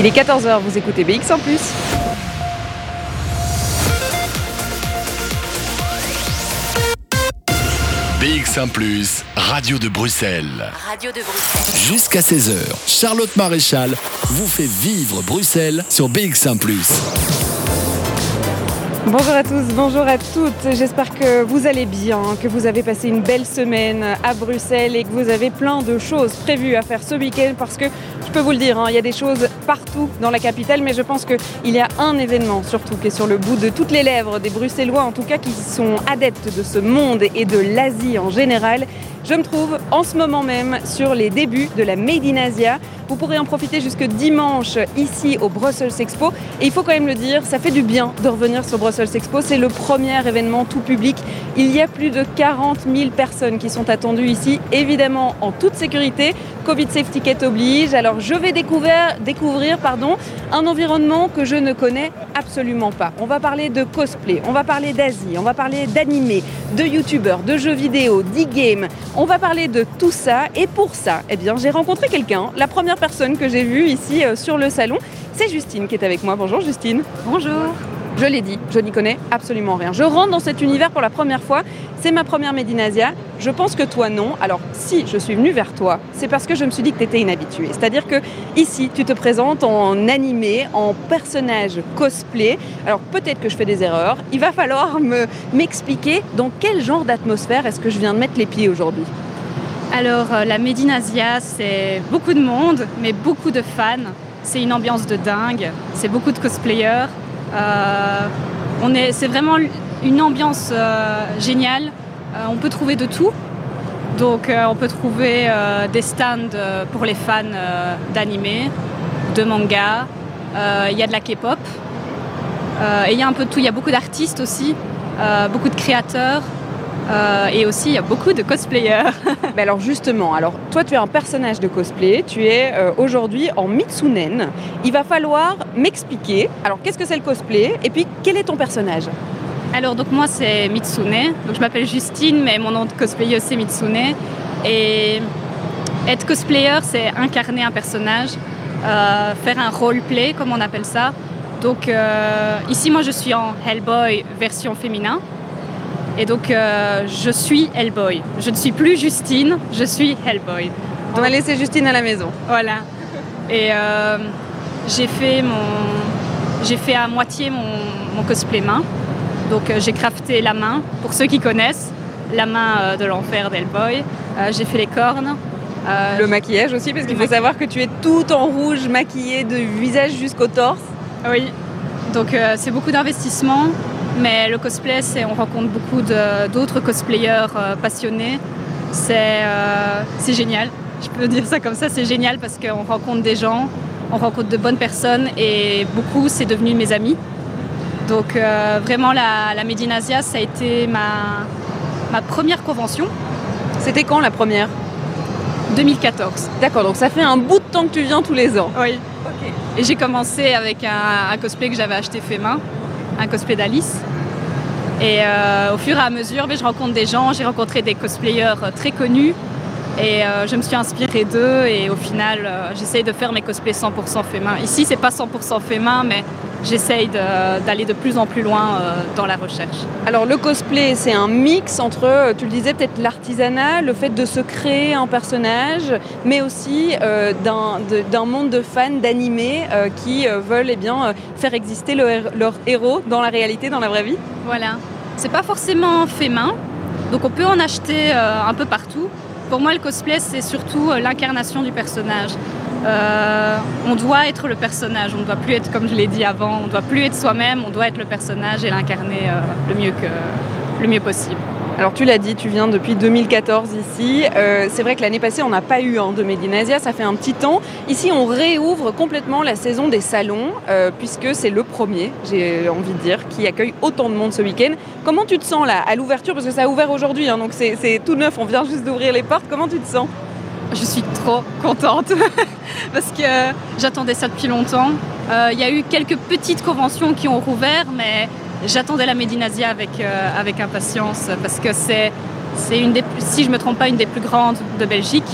Il est 14h, vous écoutez BX en plus. BX1 ⁇ Radio de Bruxelles. Radio de Bruxelles. Jusqu'à 16h, Charlotte Maréchal vous fait vivre Bruxelles sur BX1 ⁇ Bonjour à tous, bonjour à toutes. J'espère que vous allez bien, que vous avez passé une belle semaine à Bruxelles et que vous avez plein de choses prévues à faire ce week-end parce que je peux vous le dire, hein, il y a des choses partout dans la capitale, mais je pense qu'il y a un événement surtout qui est sur le bout de toutes les lèvres des Bruxellois, en tout cas qui sont adeptes de ce monde et de l'Asie en général. Je me trouve en ce moment même sur les débuts de la Made in Asia. Vous pourrez en profiter jusque dimanche ici au Brussels Expo. Et il faut quand même le dire, ça fait du bien de revenir sur Brussels Expo. C'est le premier événement tout public. Il y a plus de 40 000 personnes qui sont attendues ici, évidemment en toute sécurité. Covid Safety Kit oblige. Alors je vais découvrir, découvrir pardon, un environnement que je ne connais absolument pas. On va parler de cosplay, on va parler d'Asie, on va parler d'animé, de youtubeurs, de jeux vidéo, d'e-game. On va parler de tout ça et pour ça, eh bien, j'ai rencontré quelqu'un. La première personne que j'ai vue ici euh, sur le salon, c'est Justine qui est avec moi. Bonjour Justine. Bonjour. Je l'ai dit, je n'y connais absolument rien. Je rentre dans cet univers pour la première fois. C'est ma première Médinasia. Je pense que toi non. Alors si je suis venue vers toi, c'est parce que je me suis dit que tu étais inhabituée. C'est-à-dire que ici, tu te présentes en animé, en personnage cosplay. Alors peut-être que je fais des erreurs. Il va falloir me m'expliquer dans quel genre d'atmosphère est-ce que je viens de mettre les pieds aujourd'hui. Alors euh, la Médinasia, c'est beaucoup de monde, mais beaucoup de fans. C'est une ambiance de dingue. C'est beaucoup de cosplayers. Euh, c'est vraiment une ambiance euh, géniale. Euh, on peut trouver de tout. Donc on peut trouver des stands pour les fans d'animé, de manga. Il y a de la K-pop. et il y a un peu de tout. Il y a beaucoup d'artistes aussi, beaucoup de créateurs. Euh, et aussi, il y a beaucoup de cosplayers. Alors justement, alors toi tu es un personnage de cosplay, tu es euh, aujourd'hui en Mitsunen. Il va falloir m'expliquer, alors qu'est-ce que c'est le cosplay? Et puis quel est ton personnage? Alors donc moi c'est Mitsune, donc je m'appelle Justine mais mon nom de cosplayer c'est Mitsune. Et être cosplayer c'est incarner un personnage, euh, faire un roleplay comme on appelle ça. Donc ici moi je suis en Hellboy version féminin. Et donc, euh, je suis Hellboy. Je ne suis plus Justine, je suis Hellboy. On va laisser Justine à la maison. Voilà. Et euh, j'ai fait mon, j'ai fait à moitié mon, cosplay main. Donc, euh, j'ai crafté la main. Pour ceux qui connaissent, la main de l'enfer d'Hellboy. j'ai fait les cornes. le maquillage aussi, parce qu'il faut savoir que tu es tout en rouge, maquillée de visage jusqu'au torse. Oui. Donc, c'est beaucoup d'investissement. Mais le cosplay, c'est, on rencontre beaucoup d'autres cosplayers euh, passionnés. Euh, c'est, génial. Je peux dire ça comme ça, c'est génial parce qu'on rencontre des gens, on rencontre de bonnes personnes et beaucoup, c'est devenu mes amis. Donc euh, vraiment, la, la Médinasia, ça a été ma, ma première convention. C'était quand la première? 2014. D'accord, donc ça fait un bout de temps que tu viens tous les ans. Oui. Et j'ai commencé avec un, un cosplay que j'avais acheté fait main un cosplay d'Alice. Et euh, au fur et à mesure, ben, je rencontre des gens, j'ai rencontré des cosplayers euh, très connus et euh, je me suis inspirée d'eux et au final, j'essaye de faire mes cosplays 100% fait main. Ici, c'est pas 100% fait main, mais j'essaye d'aller de, plus en plus loin dans la recherche. Alors le cosplay, c'est un mix entre, tu le disais, peut-être l'artisanat, le fait de se créer un personnage, mais aussi d'un monde de fans d'animés qui veulent eh bien, faire exister leur héros dans la réalité, dans la vraie vie. Voilà. C'est pas forcément fait main, donc on peut en acheter euh, un peu partout. Pour moi, le cosplay, c'est surtout euh, l'incarnation du personnage. Euh, on doit être le personnage, on ne doit plus être, comme je l'ai dit avant, on ne doit plus être soi-même, on doit être le personnage et l'incarner mieux le mieux possible. Alors tu l'as dit, tu viens depuis 2014 ici. Euh, c'est vrai que l'année passée, on n'a pas eu hein, de Medinasia, ça fait un petit temps. Ici, on réouvre complètement la saison des salons, euh, puisque c'est le premier, j'ai envie de dire, qui accueille autant de monde ce week-end. Comment tu te sens là, à l'ouverture? Parce que ça a ouvert aujourd'hui, hein, donc c'est tout neuf, on vient juste d'ouvrir les portes. Comment tu te sens? Je suis trop contente parce que j'attendais ça depuis longtemps. Euh, il y a eu quelques petites conventions qui ont rouvert, mais j'attendais la Médinasia avec, euh, avec impatience parce que c'est, c'est une des, si je ne me trompe pas, une des plus grandes de Belgique.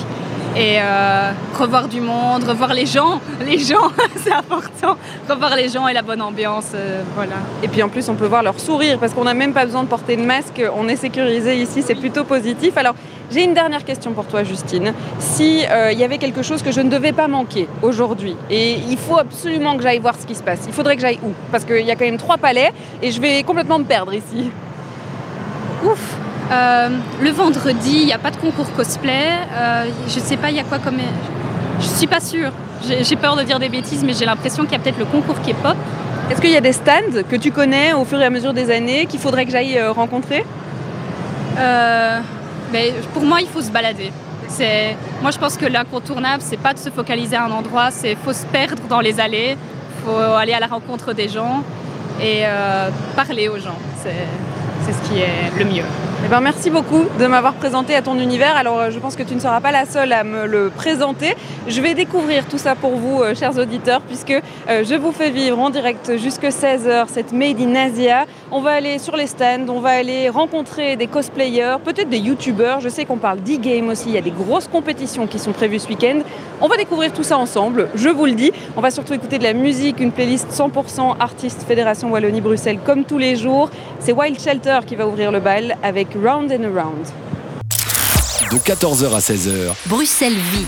et euh, revoir du monde, revoir les gens. Les gens, c'est important. Revoir les gens et la bonne ambiance, euh, voilà. Et puis en plus, on peut voir leur sourire parce qu'on n'a même pas besoin de porter de masque. On est sécurisé ici, c'est plutôt positif. Alors, j'ai une dernière question pour toi, Justine. Si euh, il y avait quelque chose que je ne devais pas manquer aujourd'hui, et il faut absolument que j'aille voir ce qui se passe. Il faudrait que j'aille où? Parce qu'il y a quand même trois palais et je vais complètement me perdre ici. Ouf euh, le vendredi, il n'y a pas de concours cosplay. Euh, je ne sais pas, il y a quoi comme. Je suis pas sûre. J'ai peur de dire des bêtises, mais j'ai l'impression qu'il y a peut-être le concours qui est pop. Est-ce qu'il y a des stands que tu connais au fur et à mesure des années qu'il faudrait que j'aille euh, rencontrer? Mais Pour moi, il faut se balader. Moi, je pense que l'incontournable, c'est pas de se focaliser à un endroit, c'est faut se perdre dans les allées, faut aller à la rencontre des gens et parler aux gens. C'est ce qui est le mieux. Eh ben, merci beaucoup de m'avoir présenté à ton univers. Alors euh, je pense que tu ne seras pas la seule à me le présenter. Je vais découvrir tout ça pour vous, euh, chers auditeurs, puisque euh, je vous fais vivre en direct jusque 16h cette Made in Asia. On va aller sur les stands, on va aller rencontrer des cosplayers, peut-être des youtubeurs. Je sais qu'on parle d'e-game aussi, il y a des grosses compétitions qui sont prévues ce week-end. On va découvrir tout ça ensemble, je vous le dis. On va surtout écouter de la musique, une playlist 100% artiste Fédération Wallonie-Bruxelles comme tous les jours. C'est Wild Shelter qui va ouvrir le bal avec Round and Around. De 14h à 16h. Bruxelles vit.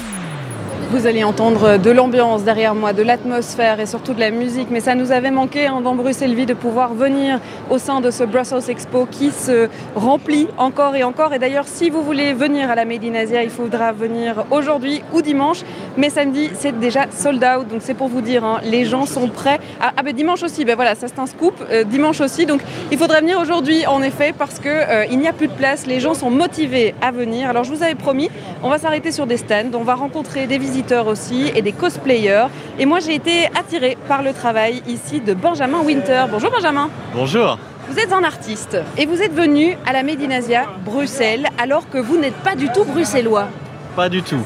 Vous allez entendre de l'ambiance derrière moi, de l'atmosphère et surtout de la musique, mais ça nous avait manqué hein, dans Bruxelles Vie de pouvoir venir au sein de ce Brussels Expo qui se remplit encore et encore. Et d'ailleurs, si vous voulez venir à la Made in Asia, il faudra venir aujourd'hui ou dimanche, mais samedi c'est déjà sold out, donc c'est pour vous dire, hein, les gens sont prêts. Ah, ah ben dimanche aussi, ben voilà, ça c'est un scoop, euh, dimanche aussi, donc il faudra venir aujourd'hui en effet parce que euh, il n'y a plus de place, les gens sont motivés à venir. Alors je vous avais promis, on va s'arrêter sur des stands, on va rencontrer des visiteurs aussi et des cosplayers. Et moi, j'ai été attirée par le travail ici de Benjamin Winter. Bonjour Benjamin. Bonjour. Vous êtes un artiste et vous êtes venu à la Médinasia, Bruxelles, alors que vous n'êtes pas du tout bruxellois. Pas du tout.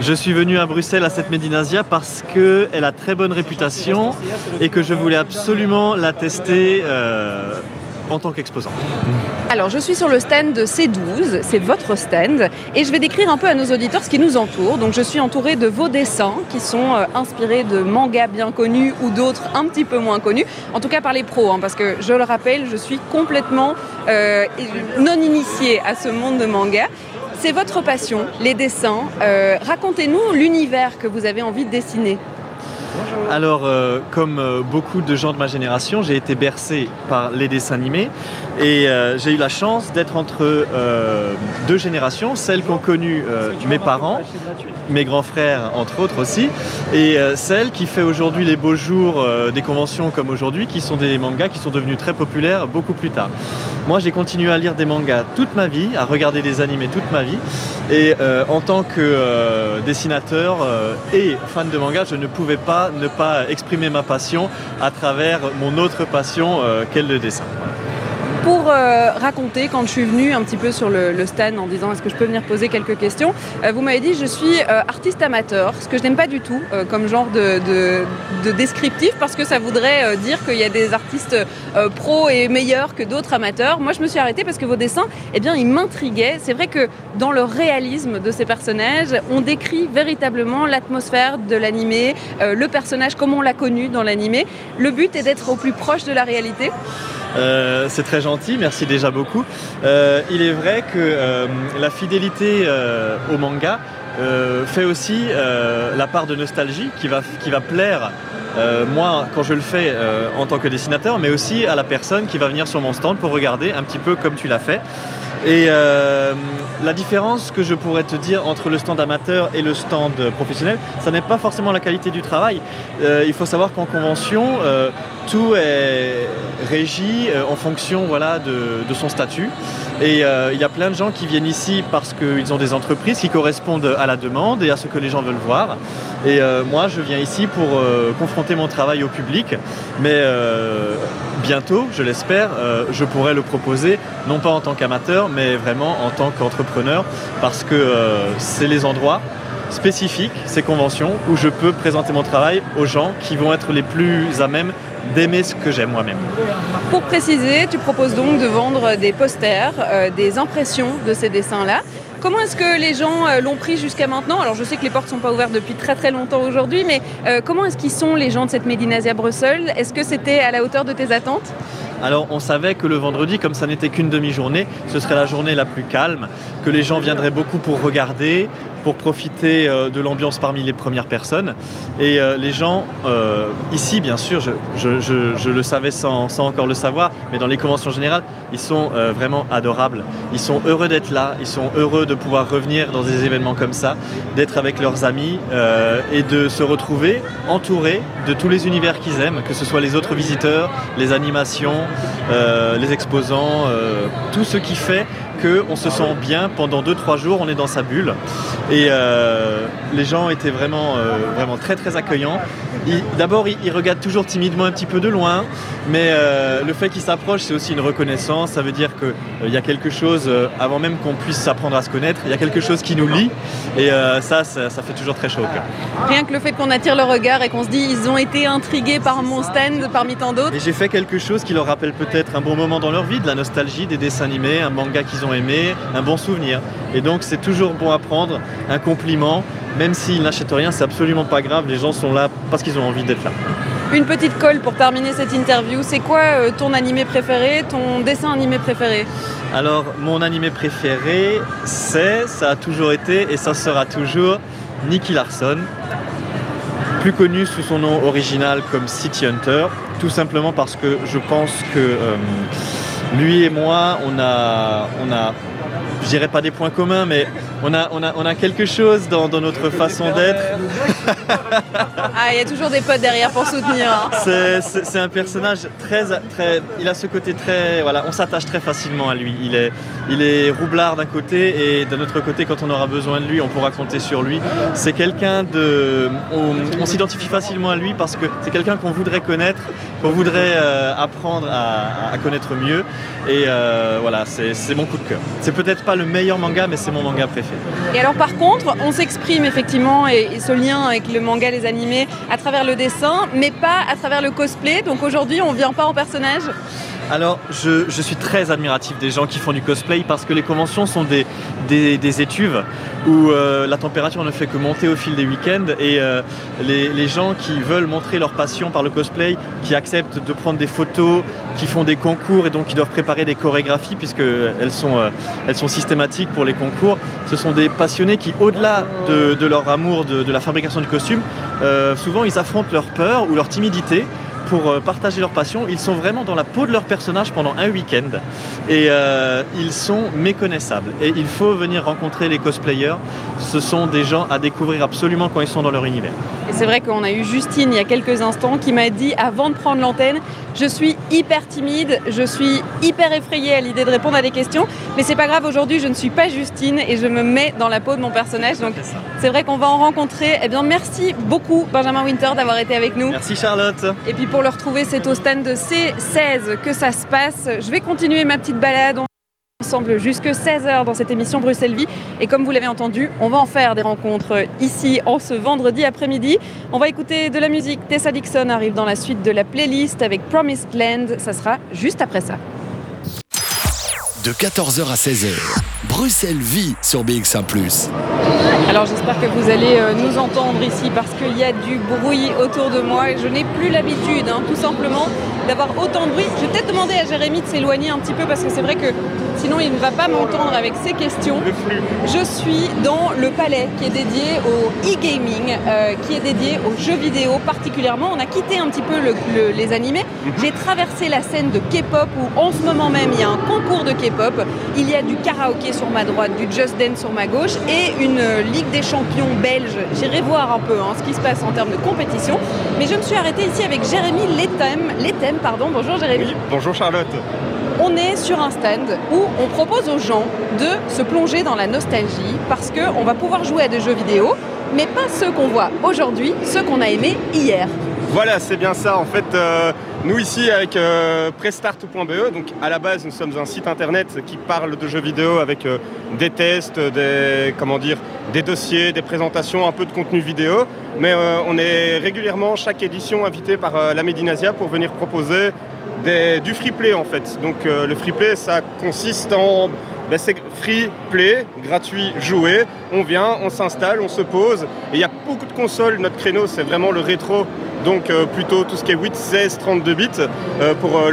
Je suis venu à Bruxelles à cette Médinasia parce qu'elle a très bonne réputation et que je voulais absolument la tester euh, en tant qu'exposant Alors, je suis sur le stand de C12, c'est votre stand, et je vais décrire un peu à nos auditeurs ce qui nous entoure. Donc, je suis entourée de vos dessins qui sont euh, inspirés de mangas bien connus ou d'autres un petit peu moins connus, en tout cas par les pros, hein, parce que je le rappelle, je suis complètement euh, non initiée à ce monde de manga. C'est votre passion, les dessins. Euh, racontez-nous l'univers que vous avez envie de dessiner. Alors, euh, comme euh, beaucoup de gens de ma génération, j'ai été bercé par les dessins animés et euh, j'ai eu la chance d'être entre deux générations, celles qu'ont connu mes parents, mes grands frères entre autres aussi, et celle qui fait aujourd'hui les beaux jours des conventions comme aujourd'hui, qui sont des mangas qui sont devenus très populaires beaucoup plus tard. Moi, j'ai continué à lire des mangas toute ma vie, à regarder des animés toute ma vie, et en tant que dessinateur et fan de manga, je ne pouvais pas ne pas exprimer ma passion à travers mon autre passion euh, qu'est le dessin pour euh, raconter quand je suis venue un petit peu sur le, stand en disant est-ce que je peux venir poser quelques questions? Euh, vous m'avez dit je suis artiste amateur, ce que je n'aime pas du tout comme genre de, de, descriptif parce que ça voudrait dire qu'il y a des artistes pros et meilleurs que d'autres amateurs. Moi je me suis arrêtée parce que vos dessins, eh bien ils m'intriguaient. C'est vrai que dans le réalisme de ces personnages, on décrit véritablement l'atmosphère de l'animé, le personnage comme on l'a connu dans l'animé. Le but est d'être au plus proche de la réalité. Euh, c'est très gentil, merci déjà beaucoup. Euh, il est vrai que euh, la fidélité au manga fait aussi la part de nostalgie qui va, qui va plaire moi quand je le fais en tant que dessinateur, mais aussi à la personne qui va venir sur mon stand pour regarder un petit peu comme tu l'as fait. Et euh, la différence que je pourrais te dire entre le stand amateur et le stand professionnel, ça n'est pas forcément la qualité du travail. Euh, il faut savoir qu'en convention, euh, tout est régi en fonction de, son statut. Et il y a plein de gens qui viennent ici parce qu'ils ont des entreprises qui correspondent à la demande et à ce que les gens veulent voir. Et moi, je viens ici pour confronter mon travail au public. Mais bientôt, je l'espère, je pourrai le proposer, non pas en tant qu'amateur, mais vraiment en tant qu'entrepreneur, parce que euh, c'est les endroits spécifiques, ces conventions, où je peux présenter mon travail aux gens qui vont être les plus à même d'aimer ce que j'aime moi-même. Pour préciser, tu proposes donc de vendre des posters, euh, des impressions de ces dessins-là. comment est-ce que les gens euh, l'ont pris jusqu'à maintenant? Alors je sais que les portes sont pas ouvertes depuis très très longtemps aujourd'hui, mais euh, comment est-ce qu'ils sont les gens de cette Médinasia Bruxelles? Est-ce que c'était à la hauteur de tes attentes? Alors on savait que le vendredi, comme ça n'était qu'une demi-journée, ce serait la journée la plus calme, que les gens viendraient beaucoup pour regarder, pour profiter euh, de l'ambiance parmi les premières personnes. Et euh, les gens, euh, ici bien sûr, je, le savais sans, encore le savoir, mais dans les conventions générales, ils sont vraiment adorables. Ils sont heureux d'être là, ils sont heureux de pouvoir revenir dans des événements comme ça, d'être avec leurs amis et de se retrouver entourés de tous les univers qu'ils aiment, que ce soit les autres visiteurs, les animations, les exposants, tout ce qui fait qu'on se sent bien pendant 2-3 jours, on est dans sa bulle. Et euh, les gens étaient vraiment, euh, vraiment très très accueillants. D'abord, ils, regardent toujours timidement un petit peu de loin, mais euh, le fait qu'ils s'approchent, c'est aussi une reconnaissance. Ça veut dire qu'il y a quelque chose, avant même qu'on puisse apprendre à se connaître, il y a quelque chose qui nous lie. Et ça, ça, fait toujours très chaud au cœur. Rien que le fait qu'on attire le regard et qu'on se dit, ils ont été intrigués par mon stand parmi tant d'autres. Et j'ai fait quelque chose qui leur rappelle peut-être un bon moment dans leur vie, de la nostalgie, des dessins animés, un manga qu'ils ont aimé, un bon souvenir. Et donc, c'est toujours bon à prendre un compliment, même s'ils n'achètent rien, c'est absolument pas grave. Les gens sont là parce qu'ils ont envie d'être là. Une petite colle pour terminer cette interview. C'est quoi euh, ton animé préféré, ton dessin animé préféré? Alors, mon animé préféré, c'est, ça a toujours été et ça sera toujours Nicky Larson, plus connu sous son nom original comme City Hunter, tout simplement parce que je pense que euh, lui et moi, on a, on a je dirais pas des points communs, mais on a, on a, on a quelque chose dans, notre façon d'être. ah, il y a toujours des potes derrière pour soutenir. Hein. C'est un personnage très, très. Il a ce côté très. Voilà, on s'attache très facilement à lui. Il est, il est roublard d'un côté et d'un autre côté, quand on aura besoin de lui, on pourra compter sur lui. C'est quelqu'un de. On, s'identifie facilement à lui parce que c'est quelqu'un qu'on voudrait connaître, qu'on voudrait euh, apprendre à, connaître mieux. Et euh, voilà, c'est mon coup de cœur. C'est peut-être pas le meilleur manga, mais c'est mon manga préféré. Et alors par contre, on s'exprime effectivement, et, ce lien avec le manga, les animés, à travers le dessin, mais pas à travers le cosplay. Donc aujourd'hui, on vient pas en personnage alors, je, suis très admiratif des gens qui font du cosplay parce que les conventions sont des, des, étuves où euh, la température ne fait que monter au fil des week-ends et euh, les, gens qui veulent montrer leur passion par le cosplay, qui acceptent de prendre des photos, qui font des concours et donc qui doivent préparer des chorégraphies puisqu'elles sont, euh, sont systématiques pour les concours, ce sont des passionnés qui, au-delà de, leur amour de, de, la fabrication du costume, souvent ils affrontent leur peur ou leur timidité pour euh, partager leur passion. Ils sont vraiment dans la peau de leur personnage pendant un week-end et euh, ils sont méconnaissables. Et il faut venir rencontrer les cosplayers. Ce sont des gens à découvrir absolument quand ils sont dans leur univers. Et c'est vrai qu'on a eu Justine il y a quelques instants qui m'a dit avant de prendre l'antenne, je suis hyper timide, je suis hyper effrayée à l'idée de répondre à des questions, mais c'est pas grave, aujourd'hui je ne suis pas Justine et je me mets dans la peau de mon personnage. Donc c'est vrai qu'on va en rencontrer. Eh bien merci beaucoup Benjamin Winter d'avoir été avec nous. Merci Charlotte. Et puis pour le retrouver, c'est au stand de C16 que ça se passe. Je vais continuer ma petite balade ensemble jusque 16h dans cette émission Bruxelles Vie. Et comme vous l'avez entendu, on va en faire des rencontres ici en ce vendredi après-midi. On va écouter de la musique. Tessa Dixon arrive dans la suite de la playlist avec Promised Land. Ça sera juste après ça. De 14h à 16h, Bruxelles Vie sur BX1 ⁇ alors j'espère que vous allez euh, nous entendre ici parce qu'il y a du bruit autour de moi et je n'ai plus l'habitude hein, tout simplement d'avoir autant de bruit. Je vais peut-être demander à Jérémy de s'éloigner un petit peu parce que c'est vrai que sinon il ne va pas m'entendre avec ses questions. Je suis dans le palais qui est dédié au e-gaming, euh, qui est dédié aux jeux vidéo particulièrement. On a quitté un petit peu les animés. Mhm. J'ai traversé la scène de K-pop où en ce moment même il y a un concours de K-pop. Il y a du karaoké sur ma droite, du Just Dance sur ma gauche et une Ligue des champions belge. J'irai voir un peu hein, ce qui se passe en termes de compétition. Mais je me suis arrêtée ici avec Jérémy Letem. pardon. Bonjour Jérémy. bonjour Charlotte on est sur un stand où on propose aux gens de se plonger dans la nostalgie parce qu'on va pouvoir jouer à des jeux vidéo, mais pas ceux qu'on voit aujourd'hui, ceux qu'on a aimés hier. Voilà, c'est bien ça. En fait, euh, nous ici avec euh, prestart.be, donc à la base nous sommes un site internet qui parle de jeux vidéo avec euh, des tests, des comment dire, des dossiers, des présentations, un peu de contenu vidéo. Mais on est régulièrement chaque édition invité par la Médinasia pour venir proposer du free play en fait. Donc le free play ça consiste en ben, c'est free play, gratuit, jouer. On vient, on s'installe, on se pose. Et il y a beaucoup de consoles. Notre créneau, c'est vraiment le rétro. Donc euh, plutôt tout ce qui est 8, 16, 32 bits euh, pour euh,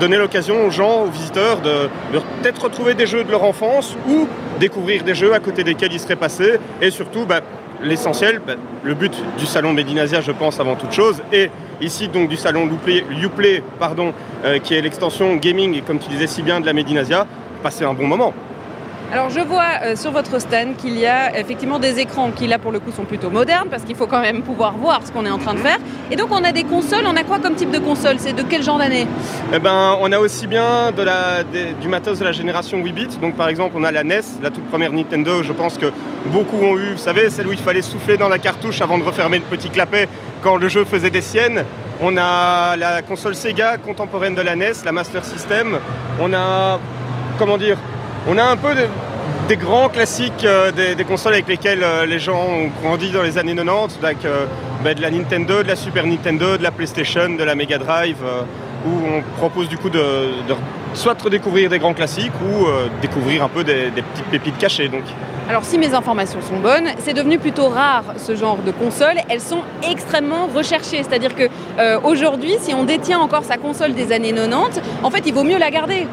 donner l'occasion aux gens, aux visiteurs de, peut-être retrouver des jeux de leur enfance ou découvrir des jeux à côté desquels ils seraient passés. Et surtout, ben, l'essentiel, ben, le but du salon Medinasia, je pense, avant toute chose, et ici donc du salon Uplay, pardon, qui est l'extension gaming, comme tu disais si bien, de la Medinasia, passer un bon moment. Alors je vois euh, sur votre stand qu'il y a effectivement des écrans qui là pour le coup sont plutôt modernes parce qu'il faut quand même pouvoir voir ce qu'on est en train de faire. Et donc on a des consoles, on a quoi comme type de console? C'est de quel genre d'année? Eh ben on a aussi bien de la, du matos de la génération 8 bits. Donc par exemple on a la NES, la toute première Nintendo, je pense que beaucoup ont eu, vous savez, celle où il fallait souffler dans la cartouche avant de refermer le petit clapet quand le jeu faisait des siennes. On a la console Sega contemporaine de la NES, la Master System. On a comment dire, on a un peu des grands classiques euh, des, consoles avec lesquelles euh, les gens ont grandi dans les années 90, avec euh, bah, de la Nintendo, de la Super Nintendo, de la PlayStation, de la Mega Drive, où on propose du coup de, soit redécouvrir des grands classiques ou découvrir un peu des, petites pépites cachées. Alors si mes informations sont bonnes, c'est devenu plutôt rare ce genre de console. Elles sont extrêmement recherchées. C'est-à-dire que aujourd'hui, si on détient encore sa console des années 90, en fait, il vaut mieux la garder.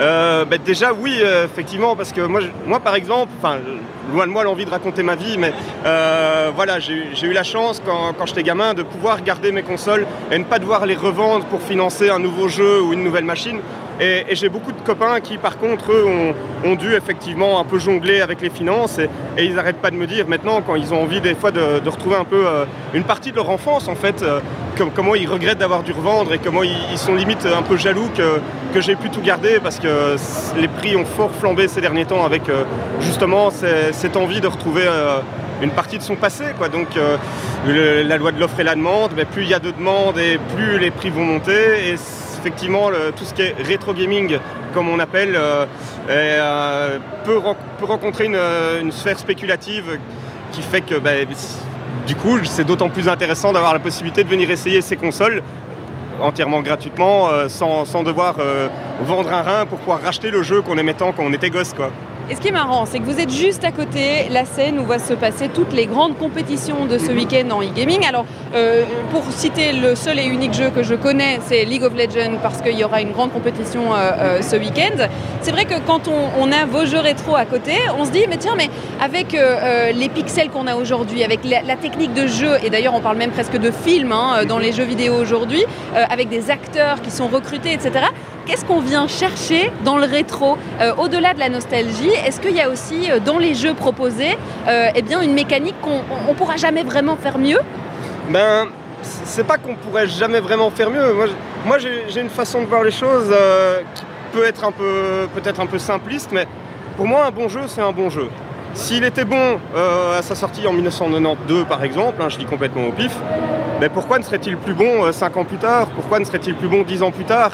Euh, bah, déjà oui euh, effectivement parce que moi, par exemple, loin de moi l'envie de raconter ma vie, mais euh, voilà j'ai eu la chance quand j'étais gamin de pouvoir garder mes consoles et ne pas devoir les revendre pour financer un nouveau jeu ou une nouvelle machine. Et, j'ai beaucoup de copains qui, par contre, eux, ont, dû effectivement un peu jongler avec les finances et, ils n'arrêtent pas de me dire maintenant, quand ils ont envie des fois de, retrouver un peu euh, une partie de leur enfance, en fait, euh, comment ils regrettent d'avoir dû revendre et comment ils, sont limite un peu jaloux que, j'ai pu tout garder parce que les prix ont fort flambé ces derniers temps avec euh, justement cette envie de retrouver une partie de son passé. Donc la loi de l'offre et la demande, plus il y a de demandes et plus les prix vont monter. Effectivement, tout ce qui est rétro gaming, comme on appelle, euh, euh, peut, rencontrer une, sphère spéculative qui fait que bah, du coup, c'est d'autant plus intéressant d'avoir la possibilité de venir essayer ces consoles entièrement gratuitement, euh, sans, devoir vendre un rein pour pouvoir racheter le jeu qu'on aimait tant quand on était gosse. Et ce qui est marrant, c'est que vous êtes juste à côté la scène où va se passer toutes les grandes compétitions de ce week-end en e-gaming. Alors, euh, pour citer le seul et unique jeu que je connais, c'est League of Legends parce qu'il y aura une grande compétition euh, euh, ce week-end. C'est vrai que quand on, a vos jeux rétro à côté, on se dit, mais tiens, mais avec les pixels qu'on a aujourd'hui, avec la, technique de jeu, et d'ailleurs on parle même presque de film hein, dans les jeux vidéo aujourd'hui, avec des acteurs qui sont recrutés, etc qu'est-ce qu'on vient chercher dans le rétro Au-delà de la nostalgie, est-ce qu'il y a aussi dans les jeux proposés eh bien, une mécanique qu'on ne pourra jamais vraiment faire mieux? Ben, c'est pas qu'on pourrait jamais vraiment faire mieux. Moi, j'ai une façon de voir les choses euh, qui peut être un peu, peut-être un peu simpliste, mais pour moi, un bon jeu, c'est un bon jeu. S'il était bon euh, à sa sortie en 1992, par exemple, hein, je dis complètement au pif, mais pourquoi ne serait-il plus bon 5 euh, ans plus tard? Pourquoi ne serait-il plus bon 10 ans plus tard?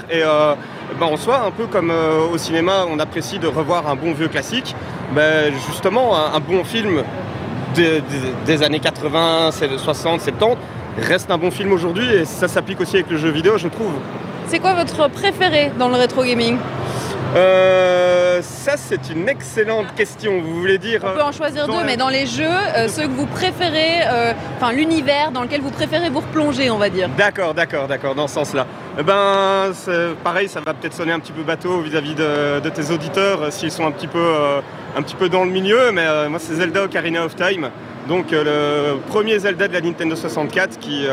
Ben, en soi, un peu comme au cinéma, on apprécie de revoir un bon vieux classique, ben, justement, un bon film des, années 80, 60, 70 reste un bon film aujourd'hui et ça s'applique aussi avec le jeu vidéo, je trouve. C'est quoi votre préféré dans le rétro gaming? Euh, ça, c'est une excellente question. Vous voulez dire On peut en choisir deux, mais dans les jeux, euh, ceux que vous préférez, euh, enfin l'univers dans lequel vous préférez vous replonger, on va dire. D'accord, d'accord, d'accord, dans ce sens-là. Eh ben, pareil, ça va peut-être sonner un petit peu bateau vis-à-vis de, tes auditeurs s'ils sont un petit peu, un petit peu dans le milieu, mais moi, c'est Zelda Ocarina of Time. Donc, le premier Zelda de la Nintendo 64 qui,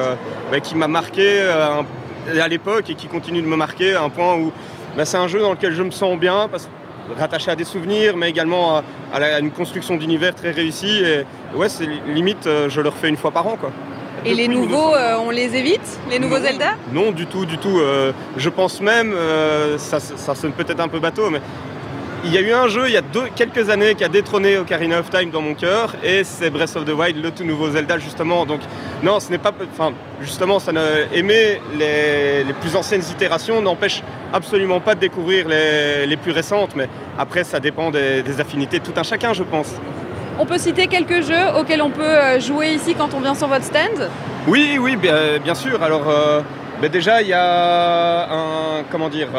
bah, qui m'a marqué à l'époque et qui continue de me marquer à un point où c'est un jeu dans lequel je me sens bien, parce, rattaché à des souvenirs, mais également à, une construction d'univers très réussie. Et ouais, c'est limite, euh, je le refais une fois par an. Quoi. Et les nouveaux, euh, on les évite Les nouveaux Zelda? Non, du tout, du tout. Euh, je pense même, ça, ça sonne peut-être un peu bateau, mais il y a eu un jeu il y a quelques années qui a détrôné Ocarina of Time dans mon cœur et c'est Breath of the Wild, le tout nouveau Zelda justement. Donc non, ce n'est pas, enfin justement, ça aimer les, plus anciennes itérations n'empêche absolument pas de découvrir les, plus récentes, mais après ça dépend des, affinités de tout un chacun, je pense. On peut citer quelques jeux auxquels on peut euh, jouer ici quand on vient sur votre stand? Oui, oui, bien, sûr. Alors euh, ben déjà il y a un, comment dire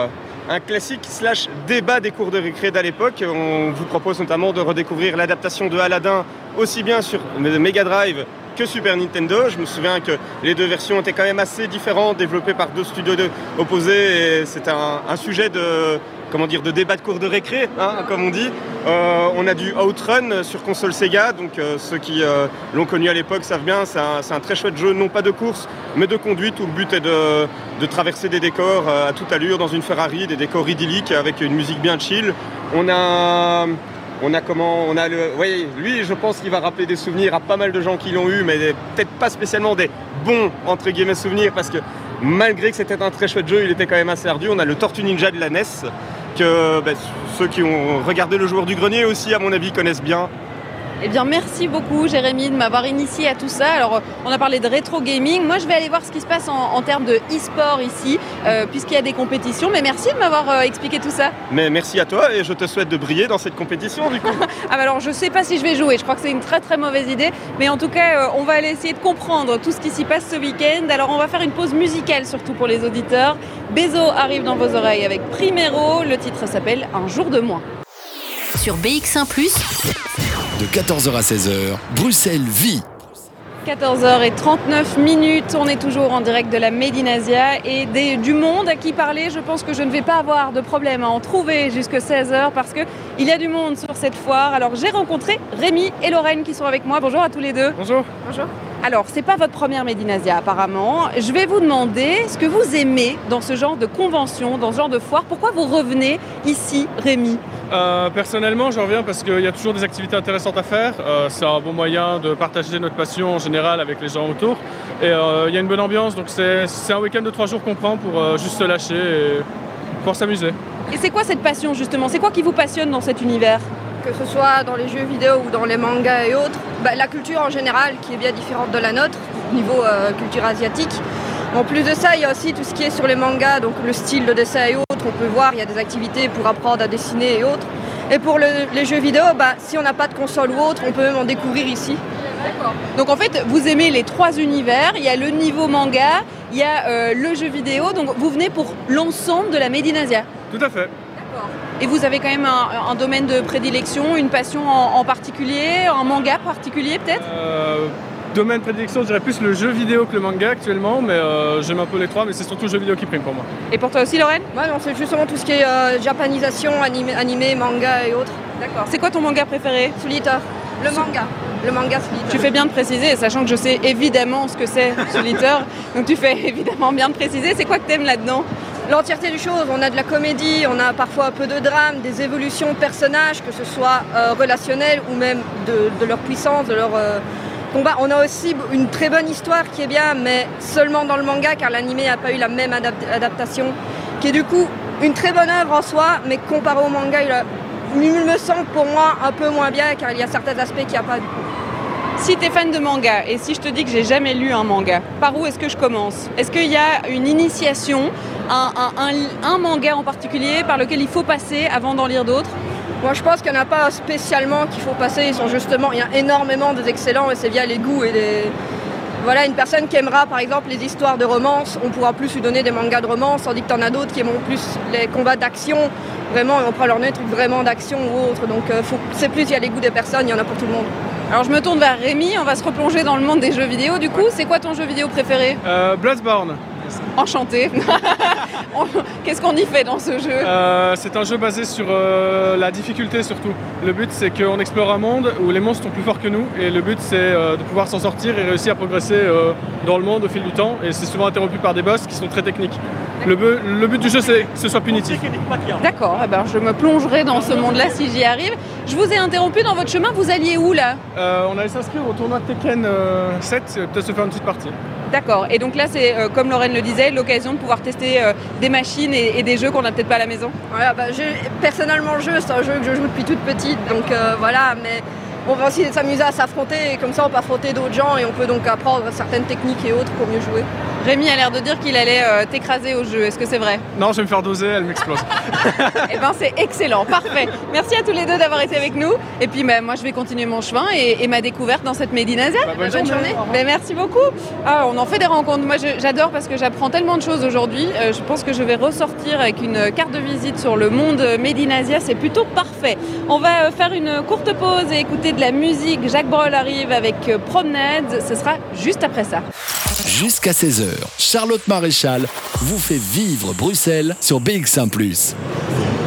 un classique slash débat des cours de récré d'à l'époque. On vous propose notamment de redécouvrir l'adaptation de Aladdin aussi bien sur Mega Drive que Super Nintendo. Je me souviens que les deux versions étaient quand même assez différentes, développées par deux studios opposés. C'était un, sujet de, comment dire, de débat de cours de récré, hein, comme on dit. Euh, on a du Outrun sur console Sega, donc euh, ceux qui euh, l'ont connu à l'époque savent bien, c'est un, très chouette jeu, non pas de course, mais de conduite, où le but est de, traverser des décors à toute allure dans une Ferrari, des décors idylliques avec une musique bien chill. On a on a comment On a le. Oui, lui, je pense qu'il va rappeler des souvenirs à pas mal de gens qui l'ont eu, mais peut-être pas spécialement des bons entre guillemets souvenirs, parce que malgré que c'était un très chouette jeu, il était quand même assez ardu. On a le Tortue Ninja de la NES, ben, ceux qui ont regardé le joueur du grenier aussi, à mon avis, connaissent bien. Eh bien, merci beaucoup, Jérémy, de m'avoir initié à tout ça. Alors, on a parlé de rétro gaming. Moi, je vais aller voir ce qui se passe en, termes de e-sport ici, euh, puisqu'il y a des compétitions. Mais merci de m'avoir euh, expliqué tout ça. Mais merci à toi et je te souhaite de briller dans cette compétition, du coup. ah, bah alors, je sais pas si je vais jouer. Je crois que c'est une très très mauvaise idée. Mais en tout cas, euh, on va aller essayer de comprendre tout ce qui s'y passe ce week-end. Alors, on va faire une pause musicale, surtout pour les auditeurs. Bezo arrive dans vos oreilles avec Primero. Le titre s'appelle Un jour de moins. Sur BX1 de 14h à 16h, Bruxelles vit. 14h39 minutes, on est toujours en direct de la Médinasia et des, du monde à qui parler. Je pense que je ne vais pas avoir de problème à en trouver jusqu'à 16h parce qu'il y a du monde sur cette foire. Alors j'ai rencontré Rémi et Lorraine qui sont avec moi. Bonjour à tous les deux. Bonjour. Bonjour. Alors, c'est pas votre première Médinasia apparemment. Je vais vous demander ce que vous aimez dans ce genre de convention, dans ce genre de foire. Pourquoi vous revenez ici, Rémi euh, Personnellement, je reviens parce qu'il y a toujours des activités intéressantes à faire. Euh, c'est un bon moyen de partager notre passion en général avec les gens autour. Et euh, il y a une bonne ambiance, donc c'est un week-end de trois jours qu'on prend pour juste se lâcher et pour s'amuser. Et c'est quoi cette passion justement? C'est quoi qui vous passionne dans cet univers? Que ce soit dans les jeux vidéo ou dans les mangas et autres, bah, la culture en général qui est bien différente de la nôtre au niveau euh, culture asiatique. En plus de ça, il y a aussi tout ce qui est sur les mangas, donc le style de dessin et autres. On peut voir, il y a des activités pour apprendre à dessiner et autres. Et pour les jeux vidéo, bah, si on n'a pas de console ou autre, on peut même en découvrir ici. Donc en fait, vous aimez les trois univers. Il y a le niveau manga, il y a euh, le jeu vidéo. Donc vous venez pour l'ensemble de la Médinasia. Tout à fait. Et vous avez quand même un, domaine de prédilection, une passion en, particulier, un manga particulier peut-être? Euh, Domaine de prédilection, je dirais plus le jeu vidéo que le manga actuellement, mais euh, j'aime un peu les trois, mais c'est surtout le jeu vidéo qui prime pour moi. Et pour toi aussi, Lorraine? Moi, non, c'est justement tout ce qui est euh, japanisation, animé, manga et autres. D'accord. C'est quoi ton manga préféré? Solitaire. Le manga. Le manga Solitaire. Tu fais bien de préciser, sachant que je sais évidemment ce que c'est Solitaire, donc tu fais évidemment bien de préciser. C'est quoi que t'aimes là-dedans? L'entièreté du chose. On a de la comédie, on a parfois un peu de drame, des évolutions de personnages, que ce soit euh, relationnelles ou même de, leur puissance, de leur euh, combat. On a aussi une très bonne histoire qui est bien, mais seulement dans le manga, car l'animé n'a pas eu la même adaptation, qui est du coup une très bonne œuvre en soi, mais comparé au manga, il, il me semble pour moi un peu moins bien, car il y a certains aspects qu'il n'y a pas du coup. Si tu es fan de manga et si je te dis que j'ai jamais lu un manga, par où est-ce que je commence? Est-ce qu'il y a une initiation, un, manga en particulier par lequel il faut passer avant d'en lire d'autres moi, je pense qu'il n'y en a pas spécialement qu'il faut passer. Ils sont justement, il y a énormément d'excellents et c'est via les goûts et les. Voilà, une personne qui aimera par exemple les histoires de romance, on pourra plus lui donner des mangas de romance, tandis que tu en as d'autres qui aimeront plus les combats d'action. Vraiment, on pourra leur donner des trucs vraiment d'action ou autre. Donc, euh, c'est plus, il y a les goûts des personnes, il y en a pour tout le monde. Alors je me tourne vers Rémi, on va se replonger dans le monde des jeux vidéo. Du coup, c'est quoi ton jeu vidéo préféré? Euh, Bloodborne. Enchanté. Qu'est-ce qu'on y fait dans ce jeu euh, C'est un jeu basé sur euh, la difficulté surtout. Le but c'est qu'on explore un monde où les monstres sont plus forts que nous et le but c'est euh, de pouvoir s'en sortir et réussir à progresser dans le monde au fil du temps et c'est souvent interrompu par des boss qui sont très techniques. Le, but du jeu c'est que ce soit punitif. D'accord, eh ben, je me plongerai dans ce monde-là si j'y arrive. Je vous ai interrompu dans votre chemin, vous alliez où là? On allait s'inscrire au tournoi Tekken 7, peut-être se faire une petite partie. D'accord. Et donc là, c'est euh, comme Lorraine le disait, l'occasion de pouvoir tester euh, des machines et, des jeux qu'on n'a peut-être pas à la maison. Bah, personnellement, le jeu, c'est un jeu que je joue depuis toute petite, donc euh, voilà. Mais on va aussi s'amuser à s'affronter, et comme ça, on peut affronter d'autres gens et on peut donc apprendre certaines techniques et autres pour mieux jouer. Rémi a l'air de dire qu'il allait euh, t'écraser au jeu. Est-ce que c'est vrai? Non, je vais me faire doser, elle m'explose. Eh ben c'est excellent, parfait. Merci à tous les deux d'avoir été avec nous. Et puis ben, moi je vais continuer mon chemin et, et ma découverte dans cette Médinasia. Bah, bonne journée. Revoir. Ben, merci beaucoup. Ah, on en fait des rencontres. Moi j'adore parce que j'apprends tellement de choses aujourd'hui. Euh, je pense que je vais ressortir avec une carte de visite sur le monde Médinasia. C'est plutôt parfait. On va euh, faire une courte pause et écouter de la musique. Jacques Brel arrive avec Promenade. Ce sera juste après ça. Jusqu'à 16h, Charlotte Maréchal vous fait vivre Bruxelles sur BX1 ⁇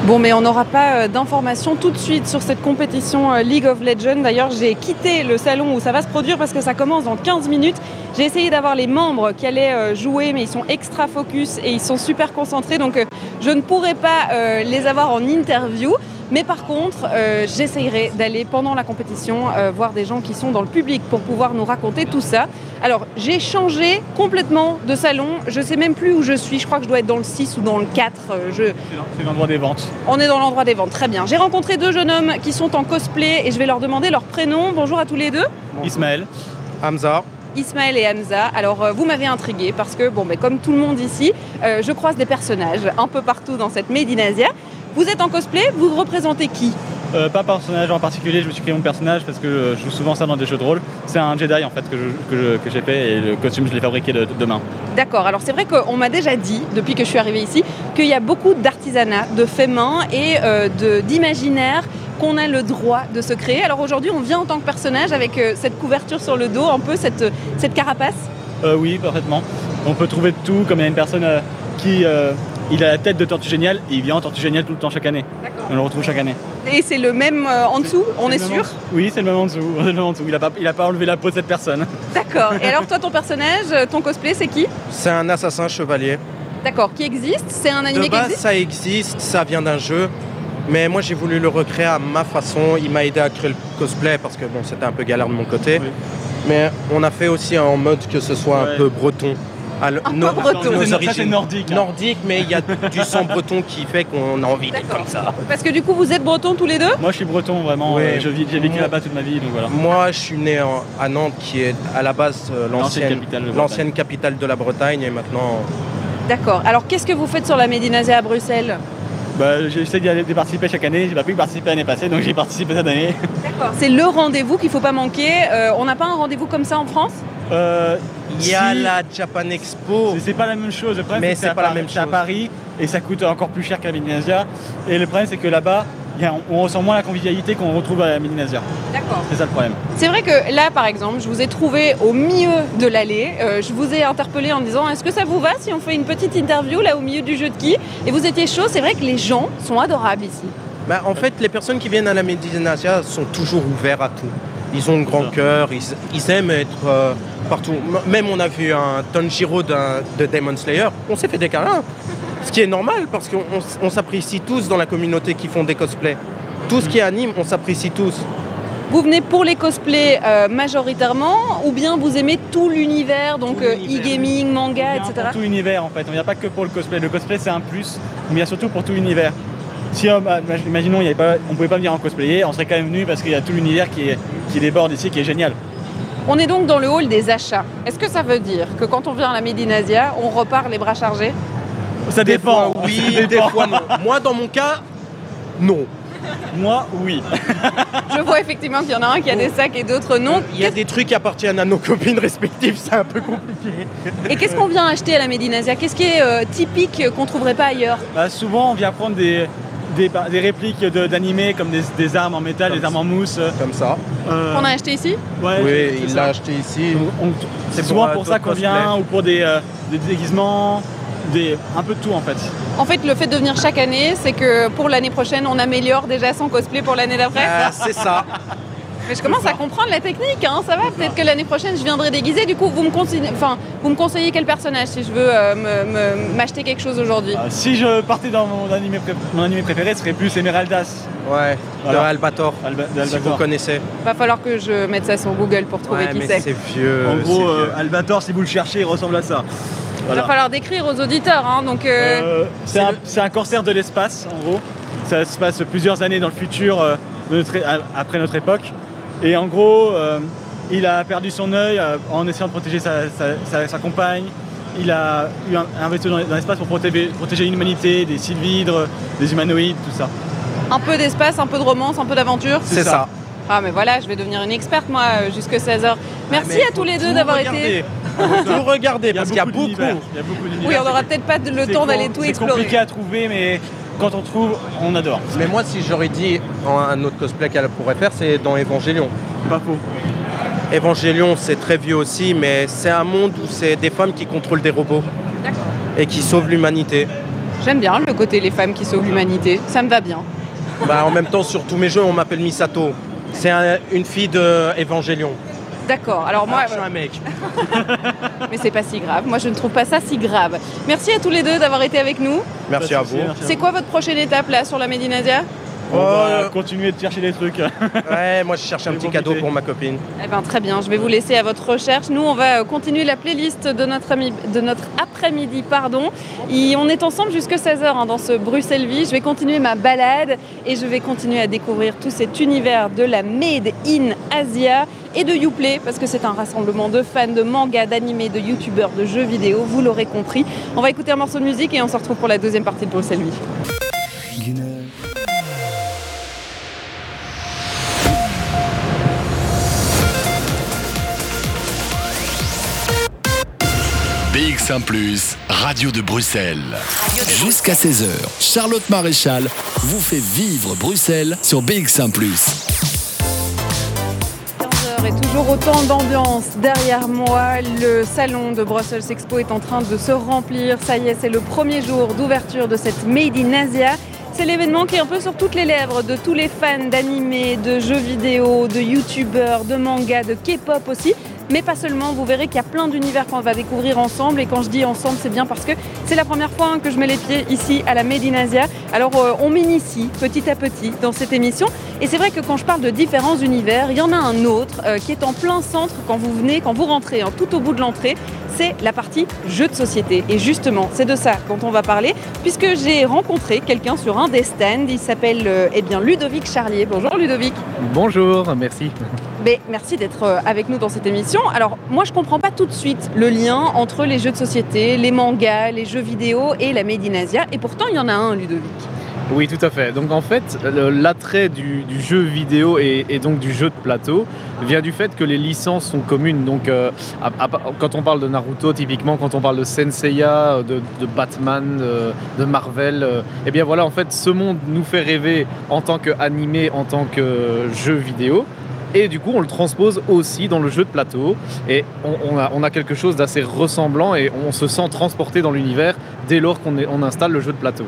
Bon, mais on n'aura pas euh, d'informations tout de suite sur cette compétition euh, League of Legends. D'ailleurs, j'ai quitté le salon où ça va se produire parce que ça commence dans 15 minutes. J'ai essayé d'avoir les membres qui allaient euh, jouer, mais ils sont extra focus et ils sont super concentrés. Donc, je ne pourrai pas les avoir en interview. Mais par contre, euh, j'essayerai d'aller pendant la compétition euh, voir des gens qui sont dans le public pour pouvoir nous raconter tout ça. Alors, j'ai changé complètement de salon. Je sais même plus où je suis. Je crois que je dois être dans le 6 ou dans le 4. Euh, je, C'est l'endroit des ventes. on est dans l'endroit des ventes, très bien. J'ai rencontré deux jeunes hommes qui sont en cosplay et je vais leur demander leur prénom. Bonjour à tous les deux. Ismaël. Hamza. Ismaël et Hamza. Alors euh, vous m'avez intrigué parce que, bon, mais comme tout le monde ici, euh, je croise des personnages un peu partout dans cette Médinasia. Vous êtes en cosplay, vous représentez qui Euh, pas personnage en particulier, je me suis créé mon personnage parce que euh, je joue souvent ça dans des jeux de rôle. C'est un Jedi en fait que je- que je- que j'ai fait et le costume je l'ai fabriqué de, de main. D'accord, alors c'est vrai qu'on m'a déjà dit, depuis que je suis arrivée ici, qu'il y a beaucoup d'artisanat, de fait main et euh, de- d'imaginaire qu'on a le droit de se créer. Alors aujourd'hui, on vient en tant que personnage avec euh, cette couverture sur le dos, un peu cette, cette carapace? Euh, oui, parfaitement. On peut trouver de tout, comme il y a une personne qui il a la tête de Tortue Géniale et il vient en Tortue Géniale tout le temps chaque année. On le retrouve chaque année. Et c'est le même euh, en dessous, on est sûr Oui, c'est le même en dessous. le même en dessous. Il a pas, il a pas enlevé la peau de cette personne. D'accord. Et alors toi, ton personnage, euh, ton cosplay, c'est qui? C'est un assassin chevalier. D'accord, qui existe? C'est un animé de qui existe? ça existe, ça vient d'un jeu. Mais moi, j'ai voulu le recréer à ma façon. Il m'a aidé à créer le cosplay parce que bon, c'était un peu galère de mon côté. Oui. Mais on a fait aussi en mode que ce soit un peu breton. Alors, Un peu breton. nos origines nordique. hein. nordiques, mais il y a du sang breton qui fait qu'on a envie d'être comme ça. Parce que du coup, vous êtes bretons tous les deux? Moi, je suis breton, vraiment. Euh, vis- J'ai vécu là-bas toute ma vie, donc voilà. Moi, je suis né en- à Nantes, qui est à la base euh, L'ancienne capitale de l'ancienne capitale de la Bretagne, et maintenant D'accord. Alors qu'est-ce que vous faites sur la Médinasia à Bruxelles? Bah, J'essaie de participer chaque année. J'ai pas pu participer l'année passée, donc j'ai participé cette année. D'accord. C'est le rendez-vous qu'il faut pas manquer. Euh, on n'a pas un rendez-vous comme ça en France? Euh, il y a si- la Japan Expo. C'est- pas la même chose. Le problème, Mais que c'est à pas la Paris- même c'est à chose. Paris et ça coûte encore plus cher qu'à Médinasia. Et le problème, c'est que là-bas, on ressent moins la convivialité qu'on retrouve à Médinasia. D'accord. C'est ça le problème. C'est vrai que là, par exemple, je vous ai trouvé au milieu de l'allée. Euh, je vous ai interpellé en disant Est-ce que ça vous va si on fait une petite interview là au milieu du jeu de qui? Et vous étiez chaud. C'est vrai que les gens sont adorables ici. Bah, en fait, les personnes qui viennent à la Médinasia sont toujours ouverts à tout. Ils ont le grand cœur, ils, ils aiment être euh, partout. M- Même on a vu un Tanjiro d'un- de Demon Slayer, on s'est fait des câlins. Ce qui est normal parce qu'on s'apprécie tous dans la communauté qui font des cosplays. Tout ce qui anime, on s'apprécie tous. Vous venez pour les cosplays euh, majoritairement ou bien vous aimez tout l'univers, donc euh, e-gaming, manga, etc. pour tout l'univers en fait. On vient pas que pour le cosplay. Le cosplay, c'est un plus, mais il y a surtout pour tout l'univers. Si, euh, bah, imaginons, il y avait pas, on pouvait pas venir en cosplayer, on serait quand même venu parce qu'il y a tout l'univers qui, est- qui déborde ici, qui est génial. On est donc dans le hall des achats. Est-ce que ça veut dire que quand on vient à la Médinasia, on repart les bras chargés? Ça Des dépend. fois, oui, Ça des dépend. fois non. Moi, dans mon cas, non. Moi, oui. Je vois effectivement qu'il y en a un qui a des sacs et d'autres non. Il y a des trucs qui appartiennent à nos copines respectives, c'est un peu compliqué. Et qu'est-ce qu'on vient acheter à la Médinasia Qu'est-ce qui est euh, typique euh, qu'on trouverait pas ailleurs? Bah, souvent, on vient prendre des, des, bah, des répliques de- d'animés comme des, des armes en métal, Comme des armes en mousse. Comme ça. Euh, Qu'on a acheté ici? Ouais, oui, il l'a acheté ici. C'est souvent pour, pour, euh, ça qu'on vient ou pour des, euh, des déguisements, des, un peu de tout en fait. En fait, le fait de venir chaque année, c'est que pour l'année prochaine, on améliore déjà son cosplay pour l'année d'après. Euh, c'est ça. Mais je commence à comprendre la technique, hein, ça va. Peut-être que l'année prochaine, je viendrai déguisée. Du coup, vous me, conseillez, enfin, vous me conseillez quel personnage si je veux euh, me- me- m'acheter quelque chose aujourd'hui? Euh, si je partais dans mon animé, pré- mon animé préféré, ce serait plus Emeraldas. Ouais, Voilà. de Albator. Alba- Si vous connaissez. Va falloir que je mette ça sur Google pour trouver Ouais, qui c'est. c'est vieux. En gros, euh, vieux. Albator, si vous le cherchez, il ressemble à ça. Il va falloir décrire aux auditeurs. hein, donc, euh, Euh, c'est un, le- c'est un corsaire de l'espace, en gros. Ça se passe plusieurs années dans le futur, euh, de notre après notre époque. Et en gros, euh, il a perdu son œil euh, en essayant de protéger sa, sa- sa- sa compagne. il a eu un, investi dans, dans l'espace pour protéger, protéger l'humanité, des sylvidres, des humanoïdes, tout ça. Un peu d'espace, un peu de romance, un peu d'aventure C'est ça. Ah mais voilà, je vais devenir une experte moi jusque 16h. Merci Mais à tous les deux d'avoir regarder. été. Tout regarder parce qu'il y a beaucoup. Oui, on n'aura peut-être pas le C'est temps d'aller tout C'est explorer. compliqué à trouver, mais quand on trouve, on adore. Mais moi, si j'aurais dit un autre cosplay qu'elle pourrait faire, c'est dans Évangélion. Pas faux. Évangélion, c'est très vieux aussi, mais c'est un monde où c'est des femmes qui contrôlent des robots D'accord. et qui sauvent l'humanité. J'aime bien le côté les femmes qui sauvent l'humanité, ça me va bien. Bah, en même temps, sur tous mes jeux, on m'appelle Misato. C'est un- une fille de. D'accord, alors moi, Ah, je suis un mec. mais c'est pas si grave, moi je ne trouve pas ça si grave. Merci à tous les deux d'avoir été avec nous. Merci à vous. C'est quoi votre prochaine étape là sur la Médinasia On va Euh, continuer de chercher des trucs. Ouais, moi je cherche un petit cadeau pour ma copine. Eh ben, très bien, je vais vous laisser à votre recherche. Nous, on va euh, continuer la playlist de notre, ami- de notre après-midi. pardon. Et on est ensemble jusque 16h dans ce Bruxelles Vie. Je vais continuer ma balade et je vais continuer à découvrir tout cet univers de la Made in Asia et de Uplay parce que c'est un rassemblement de fans de manga, d'animés, de youtubeurs, de jeux vidéo. Vous l'aurez compris. On va écouter un morceau de musique et on se retrouve pour la deuxième partie de Bruxelles Vie. BX1 +, Radio de Bruxelles. Jusqu'à 16h, Charlotte Maréchal vous fait vivre Bruxelles sur BX1 +. 15h et toujours autant d'ambiance derrière moi. Le salon de Brussels Expo est en train de se remplir. Ça y est, c'est le premier jour d'ouverture de cette Made in Asia. C'est l'événement qui est un peu sur toutes les lèvres de tous les fans d'animés, de jeux vidéo, de youtubeurs, de mangas, de K-pop aussi. Mais pas seulement, vous verrez qu'il y a plein d'univers qu'on va découvrir ensemble. Et quand je dis ensemble, c'est bien parce que c'est la première fois hein, que je mets les pieds ici à la Made in Asia. Alors euh, on m'initie petit à petit dans cette émission. Et c'est vrai que quand je parle de différents univers, il y en a un autre euh, qui est en plein centre quand vous venez, quand vous rentrez, hein, tout au bout de l'entrée. C'est la partie jeux de société. Et justement, c'est de ça dont on va parler, puisque j'ai rencontré quelqu'un sur un des stands. Il s'appelle euh, eh bien Ludovic Charlier. Bonjour Ludovic. Bonjour, merci. Merci d'être euh, avec nous dans cette émission. Alors, moi, je comprends pas tout de suite le lien entre les jeux de société, les mangas, les jeux vidéo et la Made in. Et pourtant, il y en a un, Ludovic. Oui, tout à fait. Donc en fait, l'attrait du, jeu vidéo et, donc du jeu de plateau vient du fait que les licences sont communes. Donc euh, quand on parle de Naruto, typiquement, quand on parle de Senseiya, de, de Batman, de, Marvel, euh, eh bien voilà, en fait, ce monde nous fait rêver en tant qu'animé, en tant que jeu vidéo. Et du coup, on le transpose aussi dans le jeu de plateau. Et on, on a, on a quelque chose d'assez ressemblant et on se sent transporté dans l'univers dès lors qu'on on installe le jeu de plateau.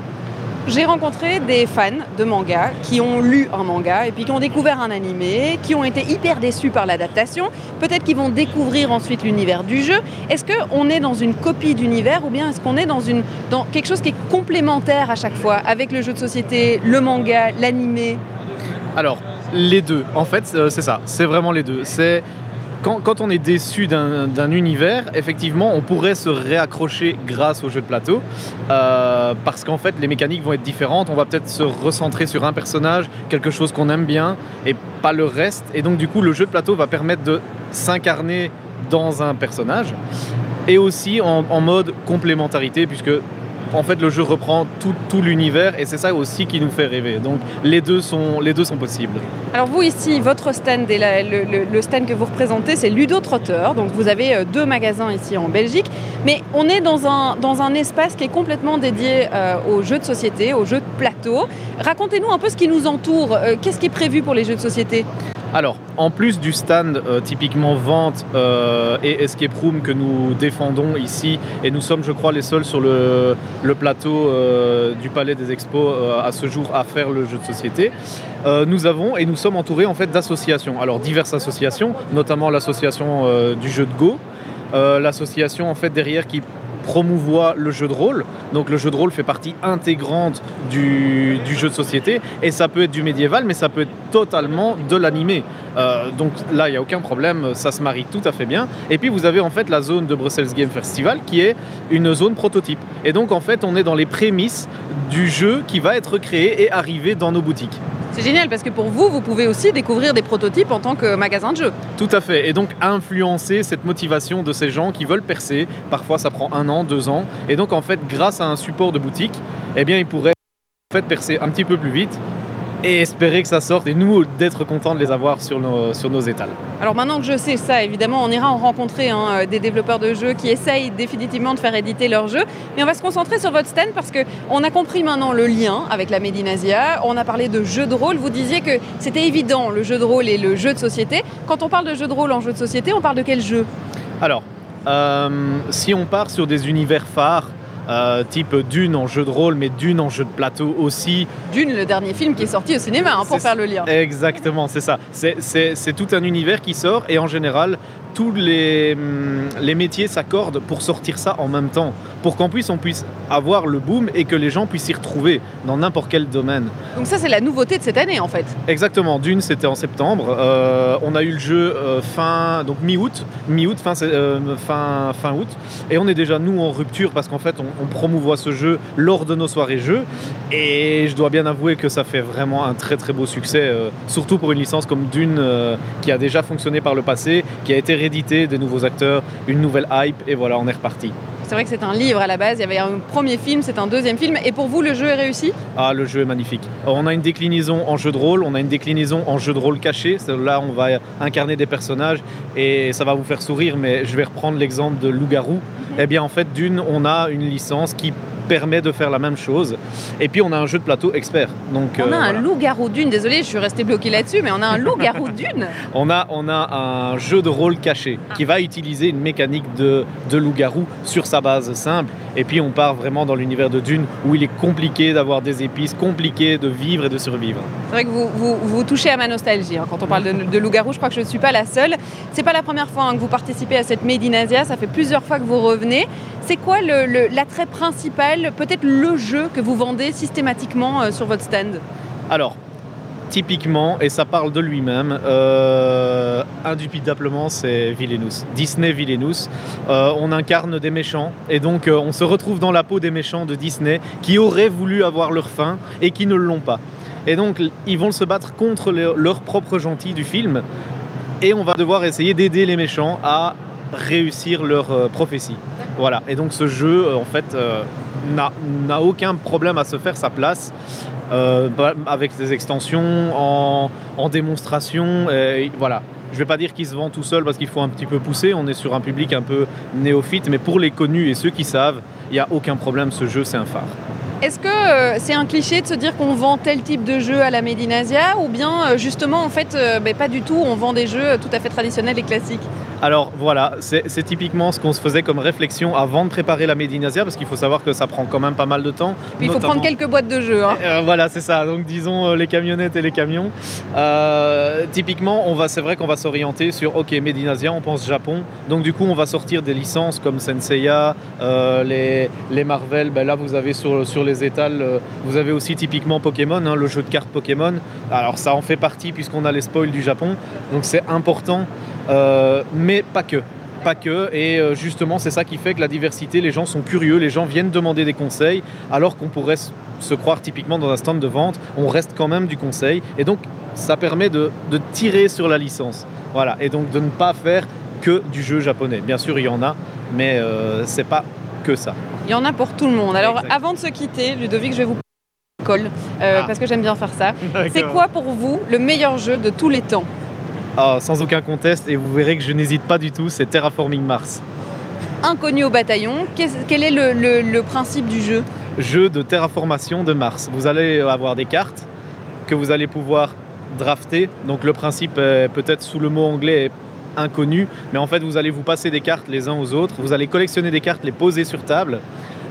J'ai rencontré des fans de manga qui ont lu un manga et puis qui ont découvert un animé, qui ont été hyper déçus par l'adaptation. Peut-être qu'ils vont découvrir ensuite l'univers du jeu. Est-ce qu'on est dans une copie d'univers ou bien est-ce qu'on est dans, une, dans quelque chose qui est complémentaire à chaque fois avec le jeu de société, le manga, l'animé? Alors, les deux. En fait, euh, c'est ça. C'est vraiment les deux. C'est quand, on est déçu d'un univers, effectivement, on pourrait se réaccrocher grâce au jeu de plateau, euh, parce qu'en fait, les mécaniques vont être différentes. On va peut-être se recentrer sur un personnage, quelque chose qu'on aime bien, et pas le reste. Et donc, du coup, le jeu de plateau va permettre de s'incarner dans un personnage, et aussi en mode complémentarité, puisque en fait, le jeu reprend tout, l'univers, et c'est ça aussi qui nous fait rêver. Donc, les deux sont, possibles. Alors vous ici, votre stand et le, stand que vous représentez, c'est Ludo Trotter. Donc vous avez euh, deux magasins ici en Belgique, mais on est dans un, dans un espace qui est complètement dédié euh, aux jeux de société, aux jeux de plateau. Racontez-nous un peu ce qui nous entoure. Euh, Qu'est-ce qui est prévu pour les jeux de société? Alors, en plus du stand euh, typiquement vente euh, et escape room que nous défendons ici, et nous sommes, je crois, les seuls sur le, plateau euh, du Palais des Expos à ce jour à faire le jeu de société, nous avons et nous sommes entourés en fait d'associations. Alors diverses associations, notamment l'association du jeu de Go, l'association en fait derrière qui promouvoit le jeu de rôle. Donc le jeu de rôle fait partie intégrante du, jeu de société et ça peut être du médiéval mais ça peut être totalement de l'animé. Euh, donc là il n'y a aucun problème, ça se marie tout à fait bien. Et puis vous avez en fait la zone de Brussels Game Festival qui est une zone prototype. Et donc en fait on est dans les prémices du jeu qui va être créé et arrivé dans nos boutiques. C'est génial parce que pour vous, vous pouvez aussi découvrir des prototypes en tant que magasin de jeux. Tout à fait. Et donc influencer cette motivation de ces gens qui veulent percer. Parfois, ça prend un an, deux ans. Et donc, en fait, grâce à un support de boutique, eh bien, ils pourraient en percer un petit peu plus vite et espérer que ça sorte et nous d'être contents de les avoir sur nos, sur nos étals. Alors maintenant que je sais ça, évidemment, on ira en rencontrer hein, des développeurs de jeux qui essayent définitivement de faire éditer leurs jeux. Mais on va se concentrer sur votre stand parce qu'on a compris maintenant le lien avec la Médinasia. On a parlé de jeux de rôle. Vous disiez que c'était évident le jeu de rôle et le jeu de société. Quand on parle de jeu de rôle en jeu de société, on parle de quel jeu? Alors, euh, si on part sur des univers phares, euh, type Dune en jeu de rôle, mais Dune en jeu de plateau aussi. Dune, le dernier film qui est sorti au cinéma, hein, pour faire le lien. Exactement, c'est ça. C'est tout un univers qui sort et en général, tous les, hum, les métiers s'accordent pour sortir ça en même temps, pour qu'en plus on puisse avoir le boom et que les gens puissent s'y retrouver dans n'importe quel domaine. Donc ça c'est la nouveauté de cette année en fait. Exactement, Dune c'était en septembre, euh, on a eu le jeu euh, fin, donc mi-août, mi-août, fin, euh, fin, fin août, et on est déjà nous en rupture parce qu'en fait on, on promouvoit ce jeu lors de nos soirées jeux, et je dois bien avouer que ça fait vraiment un très très beau succès, surtout pour une licence comme Dune qui a déjà fonctionné par le passé, qui a été réédité, des nouveaux acteurs, une nouvelle hype, et voilà, on est reparti. C'est vrai que c'est un livre à la base, il y avait un premier film, c'est un deuxième film, et pour vous le jeu est réussi? Ah, le jeu est magnifique. On a une déclinaison en jeu de rôle, on a une déclinaison en jeu de rôle caché, là on va incarner des personnages, et ça va vous faire sourire, mais je vais reprendre l'exemple de Loup-Garou. Eh bien en fait, d'une, on a une licence qui permet de faire la même chose. Et puis on a un jeu de plateau expert. Donc, On a euh, un voilà. loup-garou d'une, désolé, je suis resté bloqué là-dessus, mais on a un loup-garou d'une On a, on a un jeu de rôle caché qui va utiliser une mécanique de, de loup-garou sur sa base simple. Et puis on part vraiment dans l'univers de Dune où il est compliqué d'avoir des épices, compliqué de vivre et de survivre. C'est vrai que vous, vous, vous touchez à ma nostalgie hein, quand on parle de, de loup-garou. Je crois que je ne suis pas la seule. C'est pas la première fois hein, que vous participez à cette Made in Asia. Ça fait plusieurs fois que vous revenez. C'est quoi le- le- l'attrait peut-être le jeu que vous vendez systématiquement euh, sur votre stand Alors, typiquement, et ça parle de lui-même, euh, indubitablement c'est Villainous. Disney Villainous. Euh, on incarne des méchants et donc on se retrouve dans la peau des méchants de Disney qui auraient voulu avoir leur fin et qui ne l'ont pas. Et donc ils vont se battre contre le- leurs propres gentils du film et on va devoir essayer d'aider les méchants à réussir leur euh, prophétie. Voilà. Et donc ce jeu, euh, en fait, euh, n'a aucun problème à se faire sa place. bah, avec des extensions, en, en démonstration, voilà. Je vais pas dire qu'il se vend tout seul parce qu'il faut un petit peu pousser. On est sur un public un peu néophyte, mais pour les connus et ceux qui savent, il n'y a aucun problème. Ce jeu, c'est un phare. Est-ce que c'est un cliché de se dire qu'on vend tel type de jeu à la Made in Asia ou bien justement en fait ben, pas du tout, on vend des jeux tout à fait traditionnels et classiques Alors voilà, c'est typiquement ce qu'on se faisait comme réflexion avant de préparer la Made in Asia, parce qu'il faut savoir que ça prend quand même pas mal de temps. Puis il faut prendre quelques boîtes de jeux. hein. Euh, voilà, c'est ça. Donc disons euh, les camionnettes et les camions. Euh, typiquement, on va, c'est vrai qu'on va s'orienter sur OK, Made in Asia, on pense Japon. Donc du coup, on va sortir des licences comme Senseiya, les, les Marvel. Ben là, vous avez sur, sur les étals, vous avez aussi typiquement Pokémon, hein, le jeu de cartes Pokémon. Alors ça en fait partie puisqu'on a les spoils du Japon. Donc c'est important, mais pas que pas que. Et euh, justement, c'est ça qui fait que la diversité, les gens sont curieux, les gens viennent demander des conseils, alors qu'on pourrait se croire typiquement dans un stand de vente, on reste quand même du conseil. Et donc, ça permet de, de tirer sur la licence. Voilà. Et donc, de ne pas faire que du jeu japonais. Bien sûr, il y en a, mais euh, c'est pas que ça. Il y en a pour tout le monde. Alors avant de se quitter, Ludovic, je vais vous colle euh, Ah. parce que j'aime bien faire ça. C'est quoi pour vous le meilleur jeu de tous les temps? Ah, sans aucun conteste, et vous verrez que je n'hésite pas du tout, c'est Terraforming Mars. Inconnu au bataillon, quel est le, le- le principe du jeu? Jeu de terraformation de Mars. Vous allez avoir des cartes que vous allez pouvoir drafter. Donc le principe est peut-être sous le mot anglais est inconnu, mais en fait vous allez vous passer des cartes les uns aux autres. Vous allez collectionner des cartes, les poser sur table,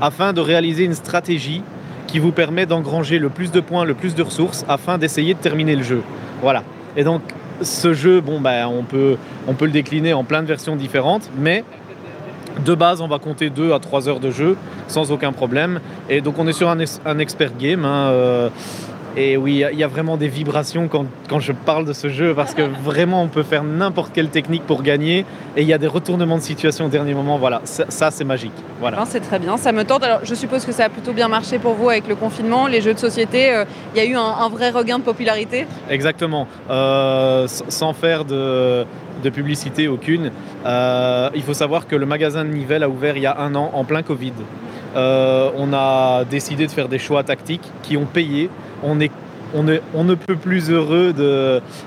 afin de réaliser une stratégie qui vous permet d'engranger le plus de points, le plus de ressources, afin d'essayer de terminer le jeu. Voilà. Et donc ce jeu, bon ben on peut, le décliner en plein de versions différentes, mais de base, on va compter 2 à 3 heures de jeu sans aucun problème. Et donc, on est sur un expert game. hein, euh, Et oui, il y a- il y a vraiment des vibrations quand, quand je parle de ce jeu parce que vraiment on peut faire n'importe quelle technique pour gagner et il y a des retournements de situation au dernier moment. Voilà, ça, ça, c'est magique. Voilà. C'est très bien, ça me tente. Alors, je suppose que ça a plutôt bien marché pour vous avec le confinement. Les jeux de société, euh, il y a eu un, un vrai regain de popularité. Exactement. Euh, sans faire de, de publicité aucune, euh, il faut savoir que le magasin de Nivelles a ouvert il y a un an en plein Covid. On a décidé de faire des choix tactiques qui ont payé. On ne peut plus heureux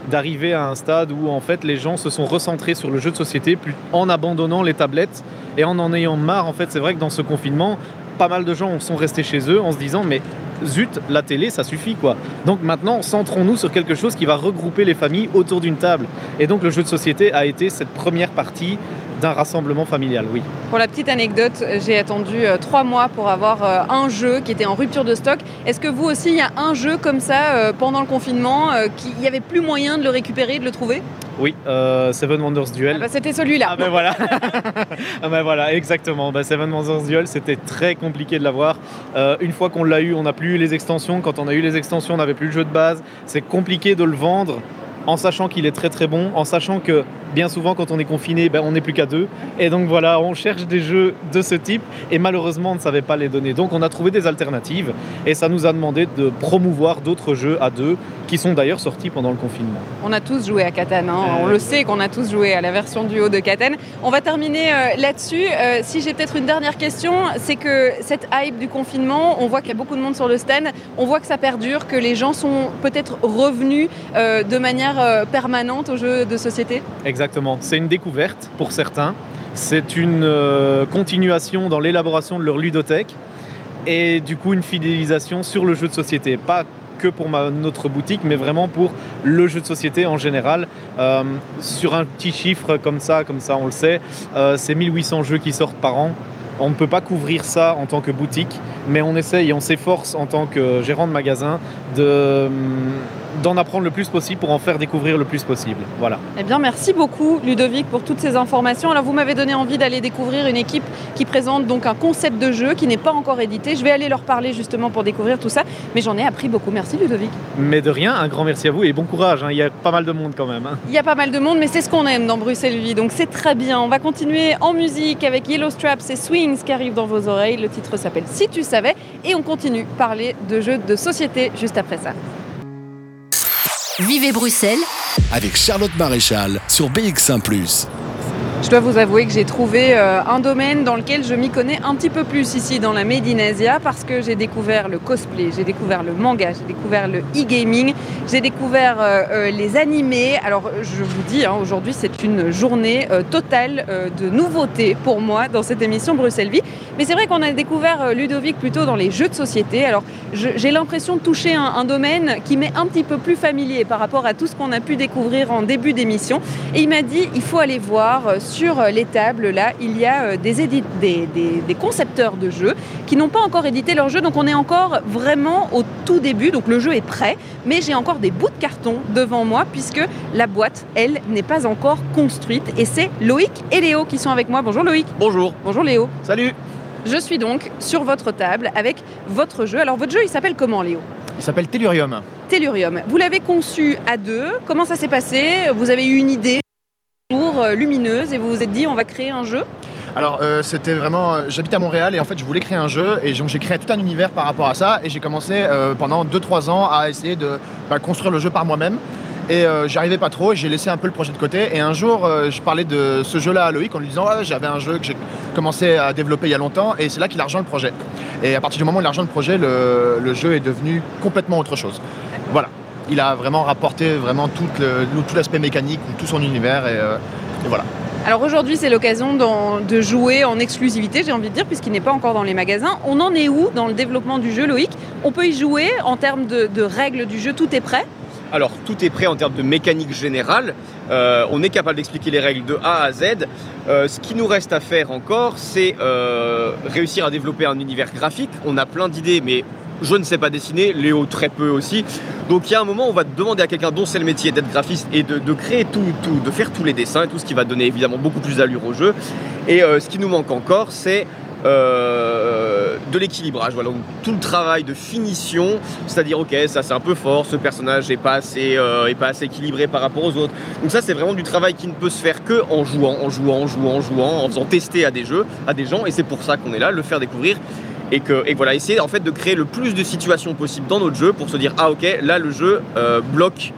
d'arriver à un stade où en fait les gens se sont recentrés sur le jeu de société en abandonnant les tablettes et en en ayant marre. En fait, c'est vrai que dans ce confinement, pas mal de gens sont restés chez eux en se disant mais zut, la télé, ça suffit quoi. Donc maintenant, centrons-nous sur quelque chose qui va regrouper les familles autour d'une table. Et donc le jeu de société a été cette première partie d'un rassemblement familial, oui. Pour la petite anecdote, j'ai attendu euh, trois mois pour avoir euh, un jeu qui était en rupture de stock. Est-ce que vous aussi, il y a un jeu comme ça euh, pendant le confinement, qu'il n'y avait plus moyen de le récupérer, de le trouver? Oui, euh, Seven Wonders Duel. Ah bah, C'était celui-là. Ah ben voilà, ah ben voilà exactement. Ben Seven Wonders Duel, c'était très compliqué de l'avoir. Euh, une fois qu'on l'a eu, on n'a plus eu les extensions. Quand on a eu les extensions, on n'avait plus le jeu de base. C'est compliqué de le vendre en sachant qu'il est très très bon, en sachant que bien souvent quand on est confiné, ben, on n'est plus qu'à deux. Et donc voilà, on cherche des jeux de ce type et malheureusement on ne savait pas les donner. Donc on a trouvé des alternatives et ça nous a demandé de promouvoir d'autres jeux à deux qui sont d'ailleurs sortis pendant le confinement. On a tous joué à Catan, hein. Euh, on le sait qu'on a tous joué à la version duo de Catan. On va terminer euh, là-dessus. Euh, si j'ai peut-être une dernière question, c'est que cette hype du confinement, on voit qu'il y a beaucoup de monde sur le stand, on voit que ça perdure, que les gens sont peut-être revenus euh, de manière euh, permanente aux jeux de société. Exactement. C'est une découverte pour certains. C'est une euh, continuation dans l'élaboration de leur ludothèque et du coup une fidélisation sur le jeu de société. Pas que pour ma- notre boutique, mais vraiment pour le jeu de société en général. Euh, sur un petit chiffre comme ça, comme ça on le sait, c'est 1800 jeux qui sortent par an. On ne peut pas couvrir ça en tant que boutique, mais on essaye on s'efforce en tant que gérant de magasin de, d'en apprendre le plus possible pour en faire découvrir le plus possible. Voilà. Eh bien, merci beaucoup Ludovic pour toutes ces informations. Alors, vous m'avez donné envie d'aller découvrir une équipe qui présente donc un concept de jeu qui n'est pas encore édité. Je vais aller leur parler justement pour découvrir tout ça, mais j'en ai appris beaucoup. Merci Ludovic. Mais de rien, un grand merci à vous et bon courage. hein. Il y a pas mal de monde quand même. hein. Il y a pas mal de monde, mais c'est ce qu'on aime dans Bruxelles Vie, donc c'est très bien. On va continuer en musique avec Yellow Straps et Swings qui arrivent dans vos oreilles. Le titre s'appelle Si tu savais, et on continue parler de jeux de société juste après ça. Vivez Bruxelles. Avec Charlotte Maréchal sur BX1 ⁇ Je dois vous avouer que j'ai trouvé euh, un domaine dans lequel je m'y connais un petit peu plus ici dans la Made in Asia parce que j'ai découvert le cosplay, j'ai découvert le manga, j'ai découvert le e-gaming, j'ai découvert euh, euh, les animés. Alors je vous dis, hein, aujourd'hui c'est une journée totale de nouveautés pour moi dans cette émission Bruxelles Vie. Mais c'est vrai qu'on a découvert Ludovic plutôt dans les jeux de société. Alors j'ai l'impression de toucher un, un domaine qui m'est un petit peu plus familier par rapport à tout ce qu'on a pu découvrir en début d'émission. Et il m'a dit, il faut aller voir euh, sur euh, les tables, là, il y a euh, des, édi- des, des- des concepteurs de jeux qui n'ont pas encore édité leur jeu. Donc on est encore vraiment au tout début. Donc le jeu est prêt, mais j'ai encore des bouts de carton devant moi puisque la boîte, elle, n'est pas encore construite. Et c'est Loïc et Léo qui sont avec moi. Bonjour Loïc. Bonjour. Bonjour Léo. Salut. Je suis donc sur votre table avec votre jeu. Alors votre jeu, il s'appelle comment Léo? Il s'appelle Tellurium. Tellurium. Vous l'avez conçu à deux. Comment ça s'est passé? Vous avez eu une idée? Euh, lumineuse et vous vous êtes dit on va créer un jeu? Alors euh, c'était vraiment, euh, j'habite à Montréal et en fait je voulais créer un jeu et donc j'ai créé tout un univers par rapport à ça et j'ai commencé pendant 2-3 ans à essayer de bah, construire le jeu par moi-même et euh, j'y arrivais pas trop et j'ai laissé un peu le projet de côté et un jour je parlais de ce jeu-là à Loïc en lui disant j'avais un jeu que j'ai commencé à développer il y a longtemps et c'est là qu'il a rejoint le projet et à partir du moment où il a rejoint le projet le jeu est devenu complètement autre chose. Voilà. Il a vraiment rapporté vraiment tout le- tout l'aspect mécanique, tout son univers et, euh, et voilà. Alors aujourd'hui c'est l'occasion de jouer en exclusivité, j'ai envie de dire, puisqu'il n'est pas encore dans les magasins. On en est où dans le développement du jeu Loïc? On peut y jouer en termes de, de règles du jeu, tout est prêt? Alors, tout est prêt en termes de mécanique générale. Euh, on est capable d'expliquer les règles de A à Z. Euh, ce qui nous reste à faire encore, c'est euh, réussir à développer un univers graphique. On a plein d'idées, mais je ne sais pas dessiner, Léo très peu aussi. Donc il y a un moment où on va demander à quelqu'un dont c'est le métier d'être graphiste et de, créer tout, tout, de faire tous les dessins et tout ce qui va donner évidemment beaucoup plus d'allure au jeu. Et euh, ce qui nous manque encore, c'est euh, de l'équilibrage. Voilà, donc, tout le travail de finition, c'est-à-dire ok, ça c'est un peu fort, ce personnage n'est pas assez, euh, pas assez équilibré par rapport aux autres. Donc ça c'est vraiment du travail qui ne peut se faire que en jouant, en jouant, en jouant, en jouant, en faisant tester à des jeux, à des gens, et c'est pour ça qu'on est là, le faire découvrir. Et que et voilà, essayer en fait de créer le plus de situations possibles dans notre jeu pour se dire ah ok, là le jeu euh, bloque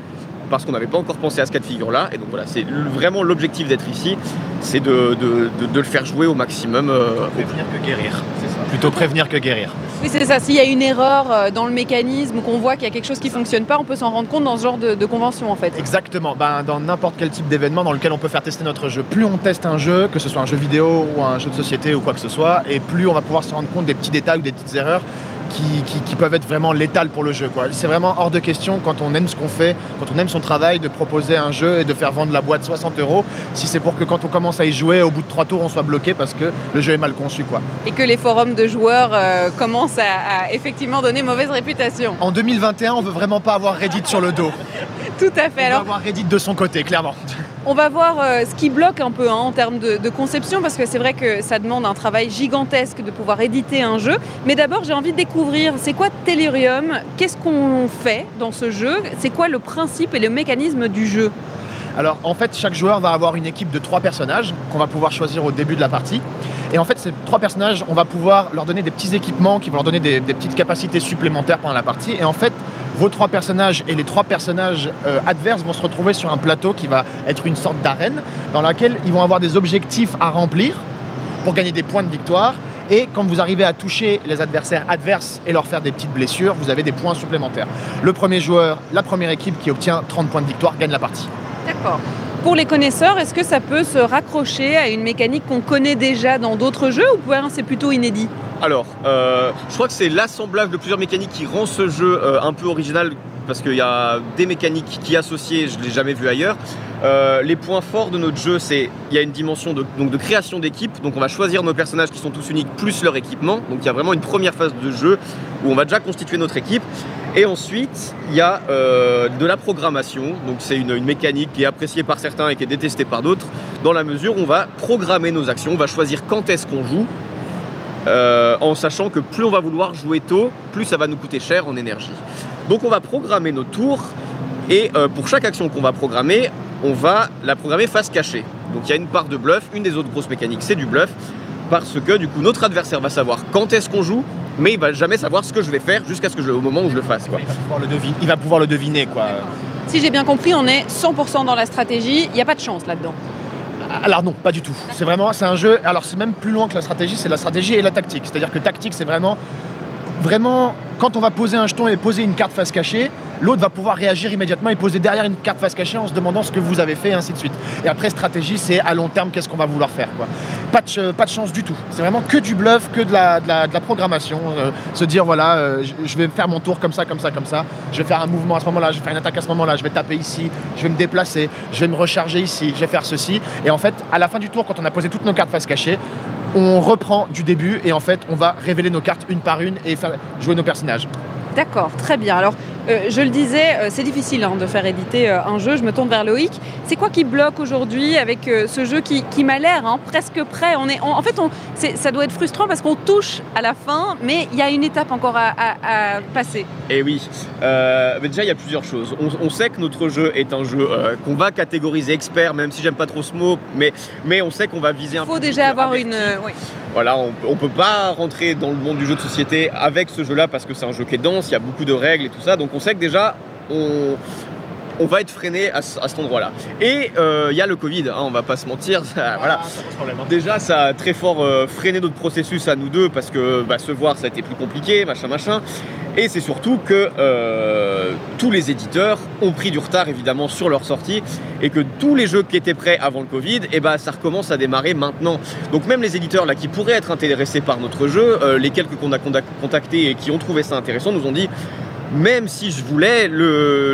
parce qu'on n'avait pas encore pensé à ce cas de figure-là. Et donc voilà, c'est vraiment l'objectif d'être ici, c'est de, de- de- de le faire jouer au maximum. euh, Prévenir que guérir. Plutôt prévenir que guérir. Oui, c'est ça. S'il y a une erreur euh, dans le mécanisme ou qu'on voit qu'il y a quelque chose qui fonctionne pas, on peut s'en rendre compte dans ce genre de, de convention en fait. Exactement, ben, dans n'importe quel type d'événement dans lequel on peut faire tester notre jeu. Plus on teste un jeu, que ce soit un jeu vidéo ou un jeu de société ou quoi que ce soit, et plus on va pouvoir se rendre compte des petits détails ou des petites erreurs qui, qui- qui peuvent être vraiment létales pour le jeu. C'est vraiment hors de question quand on aime ce qu'on fait, quand on aime son travail, de proposer un jeu et de faire vendre la boîte 60 euros, si c'est pour que quand on commence à y jouer, au bout de trois tours, on soit bloqué parce que le jeu est mal conçu. quoi. Et que les forums de joueurs euh, commencent à, à effectivement donner mauvaise réputation. En 2021, on veut vraiment pas avoir Reddit sur le dos. Tout à fait. On Alors, veut avoir Reddit de son côté, clairement. On va voir euh, ce qui bloque un peu hein, en termes de, conception, parce que c'est vrai que ça demande un travail gigantesque de pouvoir éditer un jeu. Mais d'abord, j'ai envie de découvrir, c'est quoi Tellurium? Qu'est-ce qu'on fait dans ce jeu? C'est quoi le principe et le mécanisme du jeu? Alors en fait, chaque joueur va avoir une équipe de trois personnages qu'on va pouvoir choisir au début de la partie. Et en fait, ces trois personnages, on va pouvoir leur donner des petits équipements qui vont leur donner des petites capacités supplémentaires pendant la partie. Et en fait, vos trois personnages et les trois personnages euh, adverses vont se retrouver sur un plateau qui va être une sorte d'arène dans laquelle ils vont avoir des objectifs à remplir pour gagner des points de victoire. Et quand vous arrivez à toucher les adversaires adverses et leur faire des petites blessures, vous avez des points supplémentaires. Le premier joueur, la première équipe qui obtient 30 points de victoire gagne la partie. D'accord. Pour les connaisseurs, est-ce que ça peut se raccrocher à une mécanique qu'on connaît déjà dans d'autres jeux ou c'est plutôt inédit? Alors, euh, je crois que c'est l'assemblage de plusieurs mécaniques qui rend ce jeu euh, un peu original parce qu'il y a des mécaniques qui associées, je ne l'ai jamais vu ailleurs. Euh, les points forts de notre jeu, c'est il y a une dimension de, création d'équipe. Donc on va choisir nos personnages qui sont tous uniques plus leur équipement. Donc il y a vraiment une première phase de jeu où on va déjà constituer notre équipe. Et ensuite, il y a euh, de la programmation. Donc c'est une, une mécanique qui est appréciée par certains et qui est détestée par d'autres. Dans la mesure où on va programmer nos actions, on va choisir quand est-ce qu'on joue. euh, en sachant que plus on va vouloir jouer tôt, plus ça va nous coûter cher en énergie. Donc on va programmer nos tours et euh, pour chaque action qu'on va programmer, on va la programmer face cachée. Donc il y a une part de bluff, une des autres grosses mécaniques c'est du bluff, parce que du coup notre adversaire va savoir quand est-ce qu'on joue, mais il va jamais savoir ce que je vais faire jusqu'à ce que je, au moment où je le fasse. Quoi. Il va pouvoir le deviner, il va pouvoir le deviner quoi. Si j'ai bien compris, on est 100% dans la stratégie, il n'y a pas de chance là-dedans. Alors non, pas du tout. C'est vraiment, c'est un jeu. Alors c'est même plus loin que la stratégie, c'est la stratégie et la tactique. C'est-à-dire que tactique, c'est vraiment, vraiment, quand on va poser un jeton et poser une carte face cachée, l'autre va pouvoir réagir immédiatement et poser derrière une carte face cachée en se demandant ce que vous avez fait, et ainsi de suite. Et après stratégie, c'est à long terme qu'est-ce qu'on va vouloir faire. Quoi. Pas de, chance du tout. C'est vraiment que du bluff, que de la, programmation. Euh, se dire voilà, euh, je vais faire mon tour comme ça, comme ça, comme ça. Je vais faire un mouvement à ce moment-là, je vais faire une attaque à ce moment-là, je vais taper ici, je vais me déplacer, je vais me recharger ici, je vais faire ceci. Et en fait, à la fin du tour, quand on a posé toutes nos cartes face cachée, on reprend du début et en fait, on va révéler nos cartes une par une et faire jouer nos personnages. D'accord, très bien. Euh, je le disais, euh, c'est difficile hein, de faire éditer euh, un jeu. Je me tourne vers Loïc. C'est quoi qui bloque aujourd'hui avec ce jeu qui, qui m'a l'air hein, presque prêt? On est, on- En fait, on, ça doit être frustrant parce qu'on touche à la fin, mais il y a une étape encore à, à- à passer. Et oui, mais déjà il y a plusieurs choses. On, on sait que notre jeu est un jeu qu'on va catégoriser expert, même si j'aime pas trop ce mot, mais, mais on sait qu'on va viser un Il faut déjà avoir averti. une... oui. Voilà, on, on peut pas rentrer dans le monde du jeu de société avec ce jeu-là parce que c'est un jeu qui est dense, il y a beaucoup de règles et tout ça. Donc on sait que déjà, on, on va être freiné à, ce- à cet endroit-là. Et euh, il y a le Covid, hein, on va pas se mentir. ça- voilà. Déjà, ça a très fort euh, freiné notre processus à nous deux parce que bah, se voir, ça a été plus compliqué, machin, machin. Et c'est surtout que euh, tous les éditeurs ont pris du retard évidemment sur leur sortie et que tous les jeux qui étaient prêts avant le Covid, et ben ça recommence à démarrer maintenant. Donc même les éditeurs là qui pourraient être intéressés par notre jeu, les quelques qu'on a contac- contactés et qui ont trouvé ça intéressant, nous ont dit même si je voulais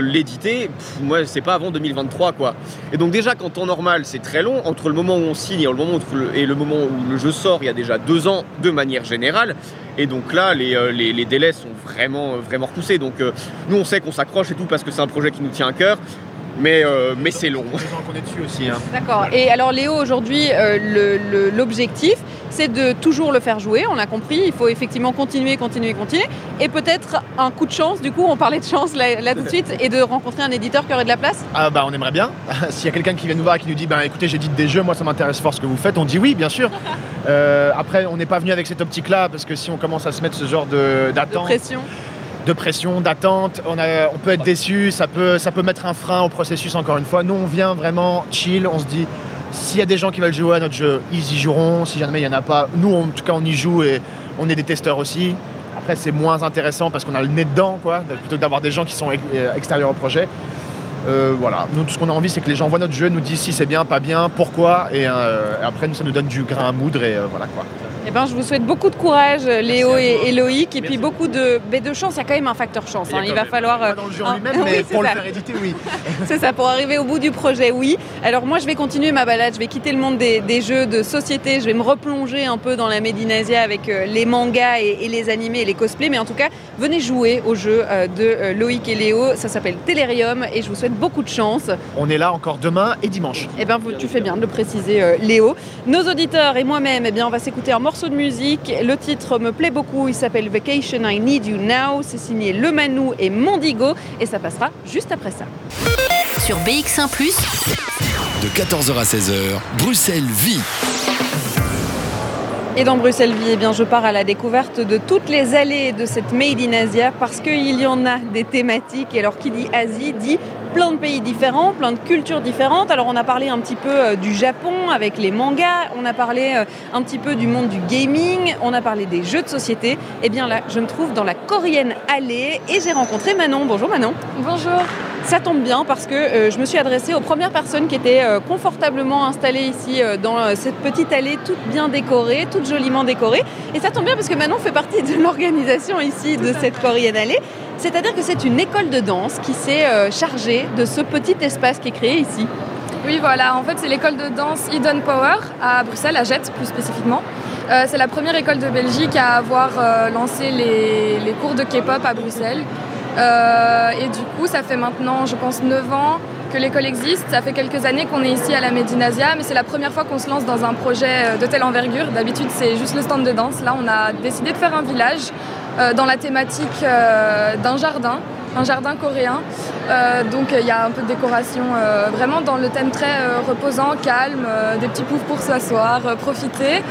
l'éditer, moi c'est pas avant 2023 quoi. Et donc déjà qu'en temps normal c'est très long, entre le moment où on signe et le moment où le, jeu sort, il y a déjà deux ans de manière générale. Et donc là les, euh, délais sont vraiment, euh, vraiment repoussés. Donc euh, nous on sait qu'on s'accroche et tout parce que c'est un projet qui nous tient à cœur. Mais, euh, mais c'est long. qu'on est dessus aussi. hein. D'accord. Et alors Léo, aujourd'hui, euh, l'objectif, c'est de toujours le faire jouer, on l'a compris, il faut effectivement continuer, continuer, continuer, et peut-être un coup de chance, du coup on parlait de chance là, là tout de suite, et de rencontrer un éditeur qui aurait de la place? Ah bah on aimerait bien. S'il y a quelqu'un qui vient nous voir et qui nous dit bah écoutez j'édite des jeux, moi ça m'intéresse fort ce que vous faites, on dit oui bien sûr. Euh, après on n'est pas venu avec cette optique là parce que si on commence à se mettre ce genre de de d'attente, pression. De pression, d'attente, on, peut être déçu, ça peut, ça peut mettre un frein au processus encore une fois. Nous on vient vraiment chill, on se dit s'il y a des gens qui veulent jouer à notre jeu, ils y joueront, si jamais il n'y en a pas, nous en tout cas on y joue et on est des testeurs aussi. Après c'est moins intéressant parce qu'on a le nez dedans quoi, plutôt que d'avoir des gens qui sont euh, extérieurs au projet. Euh, voilà, nous tout ce qu'on a envie c'est que les gens voient notre jeu, nous disent si c'est bien, pas bien, pourquoi, et euh, après nous ça nous donne du grain à moudre et voilà quoi. Eh ben, je vous souhaite beaucoup de courage, Léo et, et Loïc, et puis beaucoup de, mais de chance. Il y a quand même un facteur chance. Il hein. Il, va falloir. pas euh, dans le jeu un- en lui-même, mais c'est pour le ça. faire éditer, oui. C'est ça, pour arriver au bout du projet, oui. Alors moi, je vais continuer ma balade, je vais quitter le monde des, des jeux de société, je vais me replonger un peu dans la Médinasia avec euh, les mangas et, et les animés et les cosplays. Mais en tout cas, venez jouer au jeu euh, de euh, Loïc et Léo. Ça s'appelle Tellerium et je vous souhaite beaucoup de chance. On est là encore demain et dimanche. Eh bien, tu fais bien de le préciser, euh, Léo. Nos auditeurs et moi-même, eh bien, on va s'écouter un morceau de musique. Le titre me plaît beaucoup. Il s'appelle Vacation I Need You Now. C'est signé Le Manou et Mondigo. Et ça passera juste après ça. Sur BX1 ⁇ De 14h à 16h, Bruxelles vit. Et dans Bruxelles Vie, eh bien, je pars à la découverte de toutes les allées de cette Made in Asia parce qu'il y en a des thématiques. Et alors, qui dit Asie dit plein de pays différents, plein de cultures différentes. Alors, on a parlé un petit peu euh, du Japon avec les mangas, on a parlé euh, un petit peu du monde du gaming, on a parlé des jeux de société. Et bien là, je me trouve dans la Korean Allée et j'ai rencontré Manon. Bonjour Manon. Bonjour. Ça tombe bien parce que euh, je me suis adressée aux premières personnes qui étaient euh, confortablement installées ici euh, dans cette petite allée toute bien décorée, toute joliment décorée. Et ça tombe bien parce que Manon fait partie de l'organisation ici de cette Korean Allée. C'est-à-dire que c'est une école de danse qui s'est chargée de ce petit espace qui est créé ici. Oui, voilà, en fait, c'est l'école de danse Eden Power à Bruxelles, à Jette plus spécifiquement. C'est la première école de Belgique à avoir lancé les, les cours de K-pop à Bruxelles. Euh, et du coup, ça fait maintenant, je pense, 9 ans que l'école existe. Ça fait quelques années qu'on est ici à la Médinasia, mais c'est la première fois qu'on se lance dans un projet euh, de telle envergure. D'habitude, c'est juste le stand de danse. Là, on a décidé de faire un village euh, dans la thématique d'un jardin, un jardin coréen. Euh, donc il y a un peu de décoration euh, vraiment dans le thème très euh, reposant, calme, des petits poufs pour s'asseoir, profiter.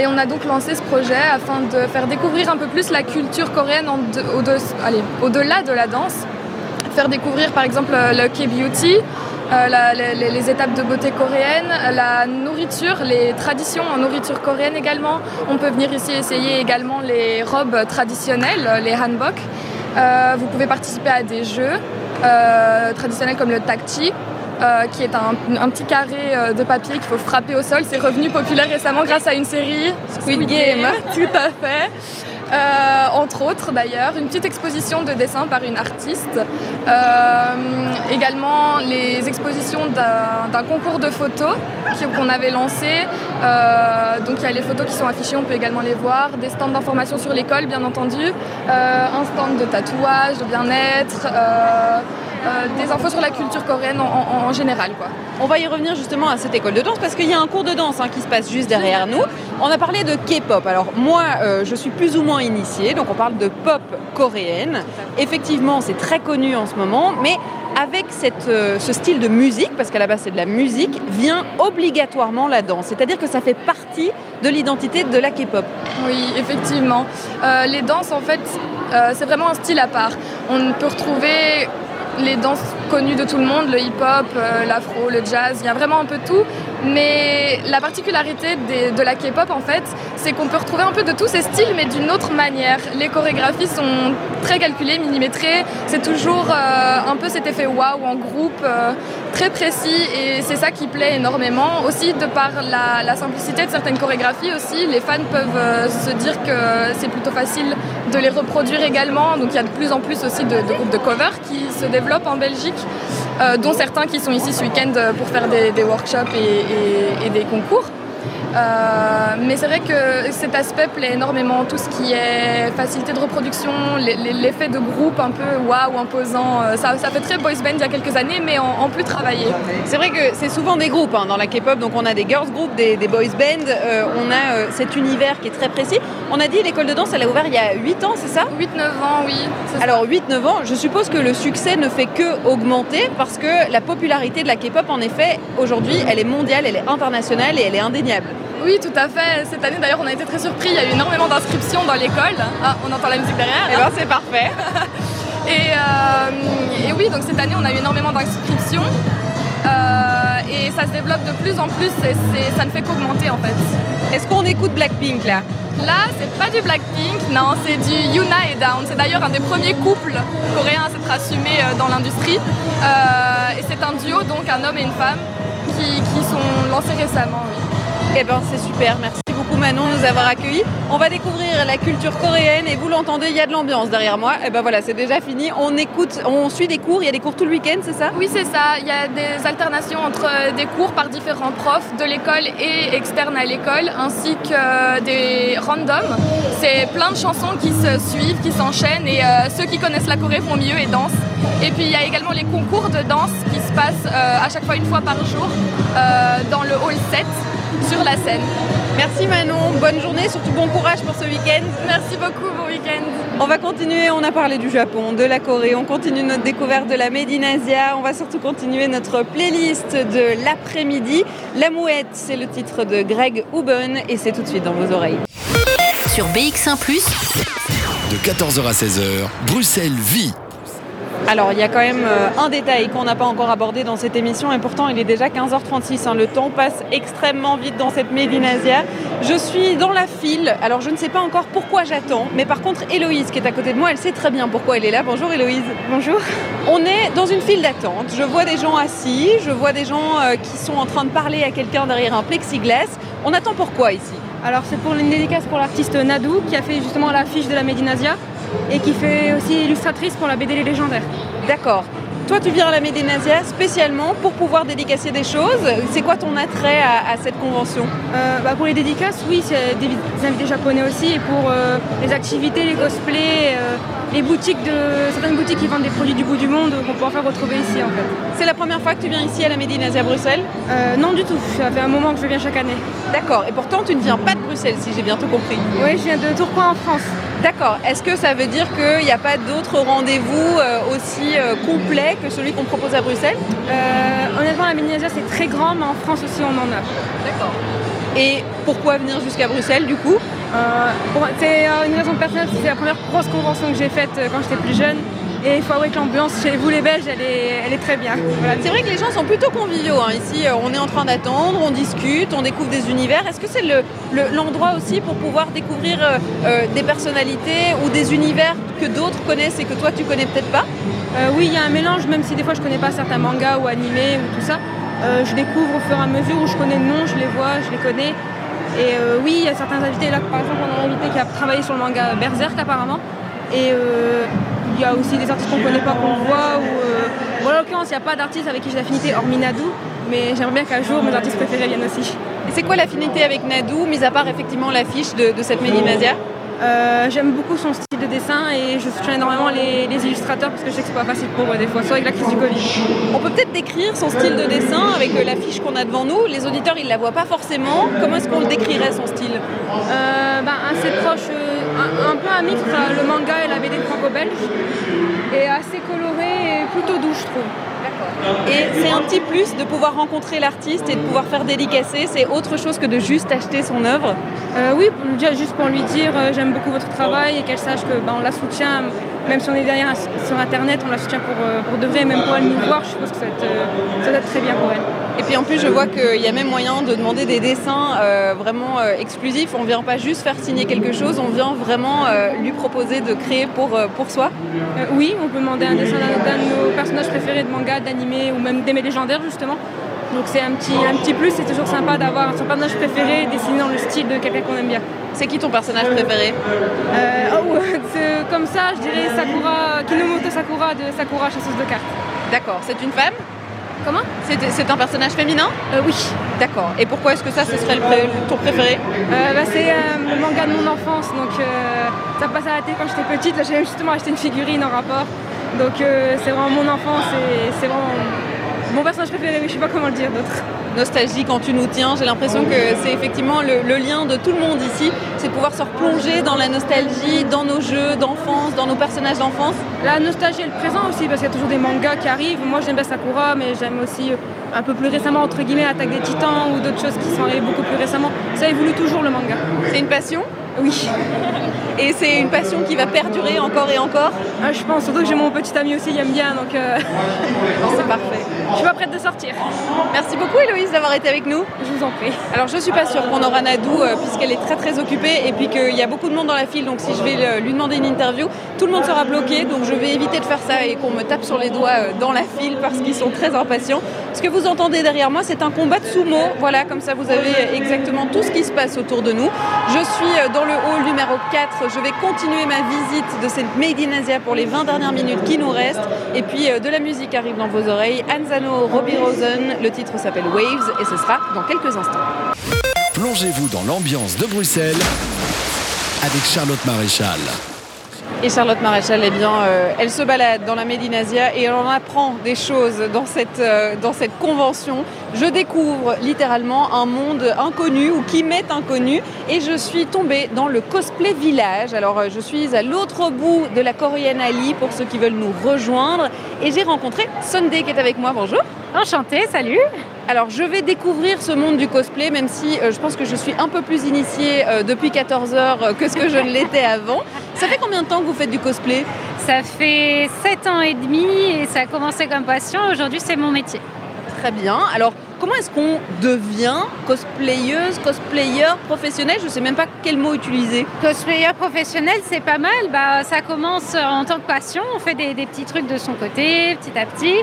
Et on a donc lancé ce projet afin de faire découvrir un peu plus la culture coréenne au-delà de la danse. Faire découvrir par exemple le K-beauty, les, les- étapes de beauté coréenne, la nourriture, les traditions en nourriture coréenne également. On peut venir ici essayer également les robes traditionnelles, les hanbok. Euh, vous pouvez participer à des jeux euh, traditionnels comme le takchi. euh, qui est un, un petit carré euh, de papier qu'il faut frapper au sol. C'est revenu populaire récemment grâce à une série, Squid Game, tout à fait. Euh, entre autres d'ailleurs, une petite exposition de dessin par une artiste. Euh, également les expositions d'un concours de photos qu'on avait lancé. Euh, donc il y a les photos qui sont affichées, on peut également les voir. Des stands d'information sur l'école bien entendu. Euh, un stand de tatouage, de bien-être. Euh, des infos sur la culture coréenne en, en- en général. Quoi. On va y revenir justement à cette école de danse parce qu'il y a un cours de danse hein, qui se passe juste derrière nous. On a parlé de K-pop. Alors moi, euh, je suis plus ou moins initiée, donc on parle de pop coréenne. Effectivement, c'est très connu en ce moment, mais avec cette, euh, ce style de musique, parce qu'à la base c'est de la musique, vient obligatoirement la danse. C'est-à-dire que ça fait partie de l'identité de la K-pop. Oui, effectivement. Euh, les danses, en fait, euh, c'est vraiment un style à part. On peut retrouver les danses connues de tout le monde, le hip-hop, euh, l'afro, le jazz, il y a vraiment un peu tout. Mais la particularité de la K-pop, en fait, c'est qu'on peut retrouver un peu de tous ces styles, mais d'une autre manière. Les chorégraphies sont très calculées, millimétrées. C'est toujours euh, un peu cet effet waouh en groupe, euh, très précis, et c'est ça qui plaît énormément. Aussi, de par la, simplicité de certaines chorégraphies aussi, les fans peuvent se dire que c'est plutôt facile de les reproduire également. Donc il y a de plus en plus aussi de, groupes de cover qui se développent en Belgique, dont certains qui sont ici ce week-end euh, pour faire des, workshops et des concours. Euh, mais c'est vrai que cet aspect plaît énormément, tout ce qui est facilité de reproduction, l'effet de groupe un peu waouh, imposant, euh, ça, ça fait très boys band il y a quelques années, mais en, en plus travaillé. C'est vrai que c'est souvent des groupes hein, dans la K-pop, donc on a des girls groups, des, des boys bands, euh, on a euh, cet univers qui est très précis. On a dit l'école de danse, elle a ouvert il y a 8 ans, c'est ça? 8-9 ans, oui. Alors 8-9 ans, je suppose que le succès ne fait que augmenter parce que la popularité de la K-pop, en effet, aujourd'hui, elle est mondiale, elle est internationale et elle est indéniable. Oui, tout à fait. Cette année, d'ailleurs, on a été très surpris. Il y a eu énormément d'inscriptions dans l'école. Ah, on entend la musique derrière. Eh ben, c'est parfait. et, euh, et oui, donc cette année, on a eu énormément d'inscriptions. Euh, et ça se développe de plus en plus et ça ne fait qu'augmenter en fait. Est-ce qu'on écoute Blackpink là? Là, c'est pas du Blackpink, non, c'est du Yuna et Down. C'est d'ailleurs un des premiers couples coréens à s'être assumé euh, dans l'industrie. Euh, et c'est un duo, donc un homme et une femme, qui, qui sont lancés récemment. oui. Eh ben c'est super, merci beaucoup Manon de nous avoir accueillis. On va découvrir la culture coréenne et vous l'entendez, il y a de l'ambiance derrière moi. Et ben voilà, c'est déjà fini. On écoute, on suit des cours, il y a des cours tout le week-end, c'est ça? Oui, c'est ça. Il y a des alternations entre euh, des cours par différents profs de l'école et externes à l'école, ainsi que euh, des randoms. C'est plein de chansons qui se suivent, qui s'enchaînent, et euh, ceux qui connaissent la Corée font mieux et dansent. Et puis il y a également les concours de danse qui se passent à chaque fois une fois par jour dans le hall 7 sur la scène. Merci Manon, bonne journée, surtout bon courage pour ce week-end. Merci beaucoup, bon week-end. On va continuer, on a parlé du Japon, de la Corée, on continue notre découverte de la Made in Asia, on va surtout continuer notre playlist de l'après-midi. La Mouette, c'est le titre de Greg Huben et c'est tout de suite dans vos oreilles. Sur BX1 ⁇ De 14h à 16h, Bruxelles vit. Alors, il y a quand même euh, un détail qu'on n'a pas encore abordé dans cette émission et pourtant il est déjà 15h36. hein. Le temps passe extrêmement vite dans cette Made in Asia. Je suis dans la file. Alors, je ne sais pas encore pourquoi j'attends, mais par contre, Héloïse qui est à côté de moi, elle sait très bien pourquoi elle est là. Bonjour Héloïse. Bonjour. On est dans une file d'attente. Je vois des gens assis, je vois des gens euh, qui sont en train de parler à quelqu'un derrière un plexiglas. On attend pourquoi ici? Alors c'est pour une dédicace pour l'artiste Nadou qui a fait justement l'affiche de la Médinasia et qui fait aussi illustratrice pour la BD Les Légendaires. D'accord. Toi, tu viens à la Made in Asia spécialement pour pouvoir dédicacer des choses. C'est quoi ton attrait à, à cette convention Euh, bah, pour les dédicaces, oui, c'est des, des invités japonais aussi et pour euh, les activités, les cosplays, euh, les boutiques de certaines boutiques qui vendent des produits du bout du monde qu'on peut enfin retrouver ici en fait. C'est la première fois que tu viens ici à la Made in Asia Bruxelles Non du tout, ça fait un moment que je viens chaque année. D'accord. Et pourtant, tu ne viens pas de Bruxelles, si j'ai bien tout compris. Oui, je viens de Tourcoing en France. D'accord. Est-ce que ça veut dire qu'il n'y a pas d'autres rendez-vous euh, aussi euh, complets que celui qu'on propose à Bruxelles? Euh, honnêtement, la Médinasia c'est très grand, mais en France aussi on en a. D'accord. Et pourquoi venir jusqu'à Bruxelles du coup? Euh, c'est une raison personnelle, c'est la première grosse convention que j'ai faite quand j'étais plus jeune. Et il faut avouer que l'ambiance chez vous les Belges, elle est, elle est très bien. Voilà. C'est vrai que les gens sont plutôt conviviaux. hein. Ici, euh, on est en train d'attendre, on discute, on découvre des univers. Est-ce que c'est le- le- l'endroit aussi pour pouvoir découvrir euh, euh, des personnalités ou des univers que d'autres connaissent et que toi tu connais peut-être pas? Euh, oui, il y a un mélange, même si des fois je connais pas certains mangas ou animés ou tout ça. euh, je découvre au fur et à mesure où je connais le nom, je les vois, je les connais. Et oui, il y a certains invités. Là, par exemple, on a un invité qui a travaillé sur le manga Berserk apparemment. Et il y a aussi des artistes qu'on ne connaît pas, qu'on voit. Ou, euh, bon, en l'occurrence, il n'y a pas d'artiste avec qui j'ai d'affinité hormis Nadou. Mais j'aimerais bien qu'un jour mes artistes préférés viennent aussi. Et c'est quoi l'affinité avec Nadou, mis à part effectivement l'affiche de, de cette Made in Asia Euh, J'aime beaucoup son style de dessin et je soutiens énormément les, les illustrateurs parce que je sais que c'est pas facile pour eux des fois, soit avec la crise du Covid. On peut peut-être décrire son style de dessin avec euh, l'affiche qu'on a devant nous? Les auditeurs, ils la voient pas forcément. Comment est-ce qu'on le décrirait son style? Euh, ben, assez proche, un, un peu un mix entre le manga et la BD franco-belge. Et assez coloré et plutôt doux, je trouve. Et c'est un petit plus de pouvoir rencontrer l'artiste et de pouvoir faire dédicacer. C'est autre chose que de juste acheter son œuvre. Euh, oui, juste pour lui dire euh, j'aime beaucoup votre travail et qu'elle sache que ben, on la soutient, même si on est derrière sur internet, on la soutient pour, euh, pour de vrai, même pour elle nous voir, je suppose que ça va, être, ça va être très bien pour elle. Et puis en plus, je vois qu'il y a même moyen de demander des dessins euh, vraiment euh, exclusifs. On vient pas juste faire signer quelque chose, on vient vraiment euh, lui proposer de créer pour, pour soi. Oui, on peut demander un dessin d'un de nos personnages préférés de manga, d'animé ou même d'aimer légendaires justement. Donc c'est un petit, un petit plus, c'est toujours sympa d'avoir son personnage préféré dessiné dans le style de quelqu'un qu'on aime bien. C'est qui ton personnage préféré Euh, oh, c'est- Comme ça, je dirais Sakura, Kinomoto Sakura de Sakura, chasseuse de cartes. D'accord, c'est une femme Comment C'est un personnage féminin euh, Oui. D'accord. Et pourquoi est-ce que ça, ce serait le pré- ton préféré Euh, bah, c'est euh, le manga de mon enfance, donc euh, ça passe à la télé quand j'étais petite. Là, j'ai même justement acheté une figurine en rapport. Donc c'est vraiment mon enfance et c'est vraiment mon personnage préféré, mais je sais pas comment le dire d'autre. Nostalgie quand tu nous tiens, j'ai l'impression que c'est effectivement le, le lien de tout le monde ici, c'est de pouvoir se replonger dans la nostalgie, dans nos jeux d'enfance, dans nos personnages d'enfance. La nostalgie et le présent aussi, parce qu'il y a toujours des mangas qui arrivent. Moi j'aime bien Sakura, mais j'aime aussi euh, un peu plus récemment, entre guillemets, Attaque des Titans ou d'autres choses qui sont arrivées beaucoup plus récemment. Ça évolue toujours le manga. C'est une passion? Oui. Et c'est une passion qui va perdurer encore et encore Ah, Je pense, surtout que j'ai mon petit ami aussi, il aime bien, donc euh, c'est parfait. je suis pas prête de sortir. Merci beaucoup Héloïse d'avoir été avec nous. Je vous en prie. Alors je suis pas sûre qu'on aura Nadou euh, puisqu'elle est très très occupée et puis qu'il y a beaucoup de monde dans la file donc si je vais euh, lui demander une interview, tout le monde sera bloqué donc je vais éviter de faire ça et qu'on me tape sur les doigts euh, dans la file parce qu'ils sont très impatients. Ce que vous entendez derrière moi c'est un combat de sumo, voilà comme ça vous avez exactement tout ce qui se passe autour de nous. Je suis euh, dans le hall numéro 4, je vais continuer ma visite de cette Made in Asia pour les 20 dernières minutes qui nous restent et puis euh, de la musique arrive dans vos oreilles. Anzano, Robbie Rosen, le titre s'appelle Waves et ce sera dans quelques instants. Plongez-vous dans l'ambiance de Bruxelles avec Charlotte Maréchal. Et Charlotte Maréchal, eh euh, elle se balade dans la Médinasia et elle en apprend des choses dans cette, euh, dans cette convention. Je découvre littéralement un monde inconnu ou qui m'est inconnu et je suis tombée dans le cosplay village. Alors, euh, je suis à l'autre bout de la Korean Alley pour ceux qui veulent nous rejoindre et j'ai rencontré Sunday qui est avec moi. Bonjour. Enchantée, salut. Alors, je vais découvrir ce monde du cosplay, même si euh, je pense que je suis un peu plus initiée euh, depuis 14 heures euh, que ce que je ne l'étais avant. Ça fait combien de temps que vous faites du cosplay? Ça fait 7 ans et demi et ça a commencé comme passion. Aujourd'hui, c'est mon métier. Très bien. Alors, comment est-ce qu'on devient cosplayeuse, cosplayer professionnel? Je ne sais même pas quel mot utiliser. Cosplayer professionnel, c'est pas mal. Bah, ça commence en tant que passion. On fait des, des petits trucs de son côté, petit à petit.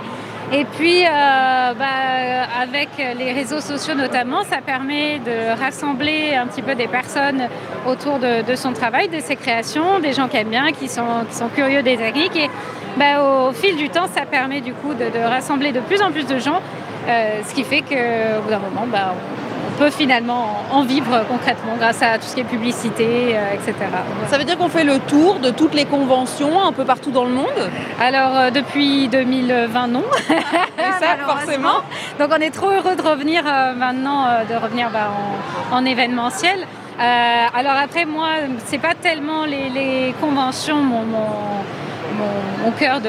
Et puis, euh, bah, avec les réseaux sociaux notamment, ça permet de rassembler un petit peu des personnes autour de, son travail, de ses créations, des gens qui aiment bien, qui sont, curieux des techniques. Et bah, au fil du temps, ça permet du coup de, de rassembler de plus en plus de gens, euh, ce qui fait qu'au bout d'un moment, bah, on peut finalement en vivre concrètement grâce à tout ce qui est publicité, euh, etc. Ça veut dire qu'on fait le tour de toutes les conventions un peu partout dans le monde? Alors, euh, depuis 2020, non. Et ça, forcément. Donc, on est trop heureux de revenir euh, maintenant, de revenir bah, en, en événementiel. Euh, alors après, moi, c'est pas tellement les, les conventions, mon, mon, mon- mon cœur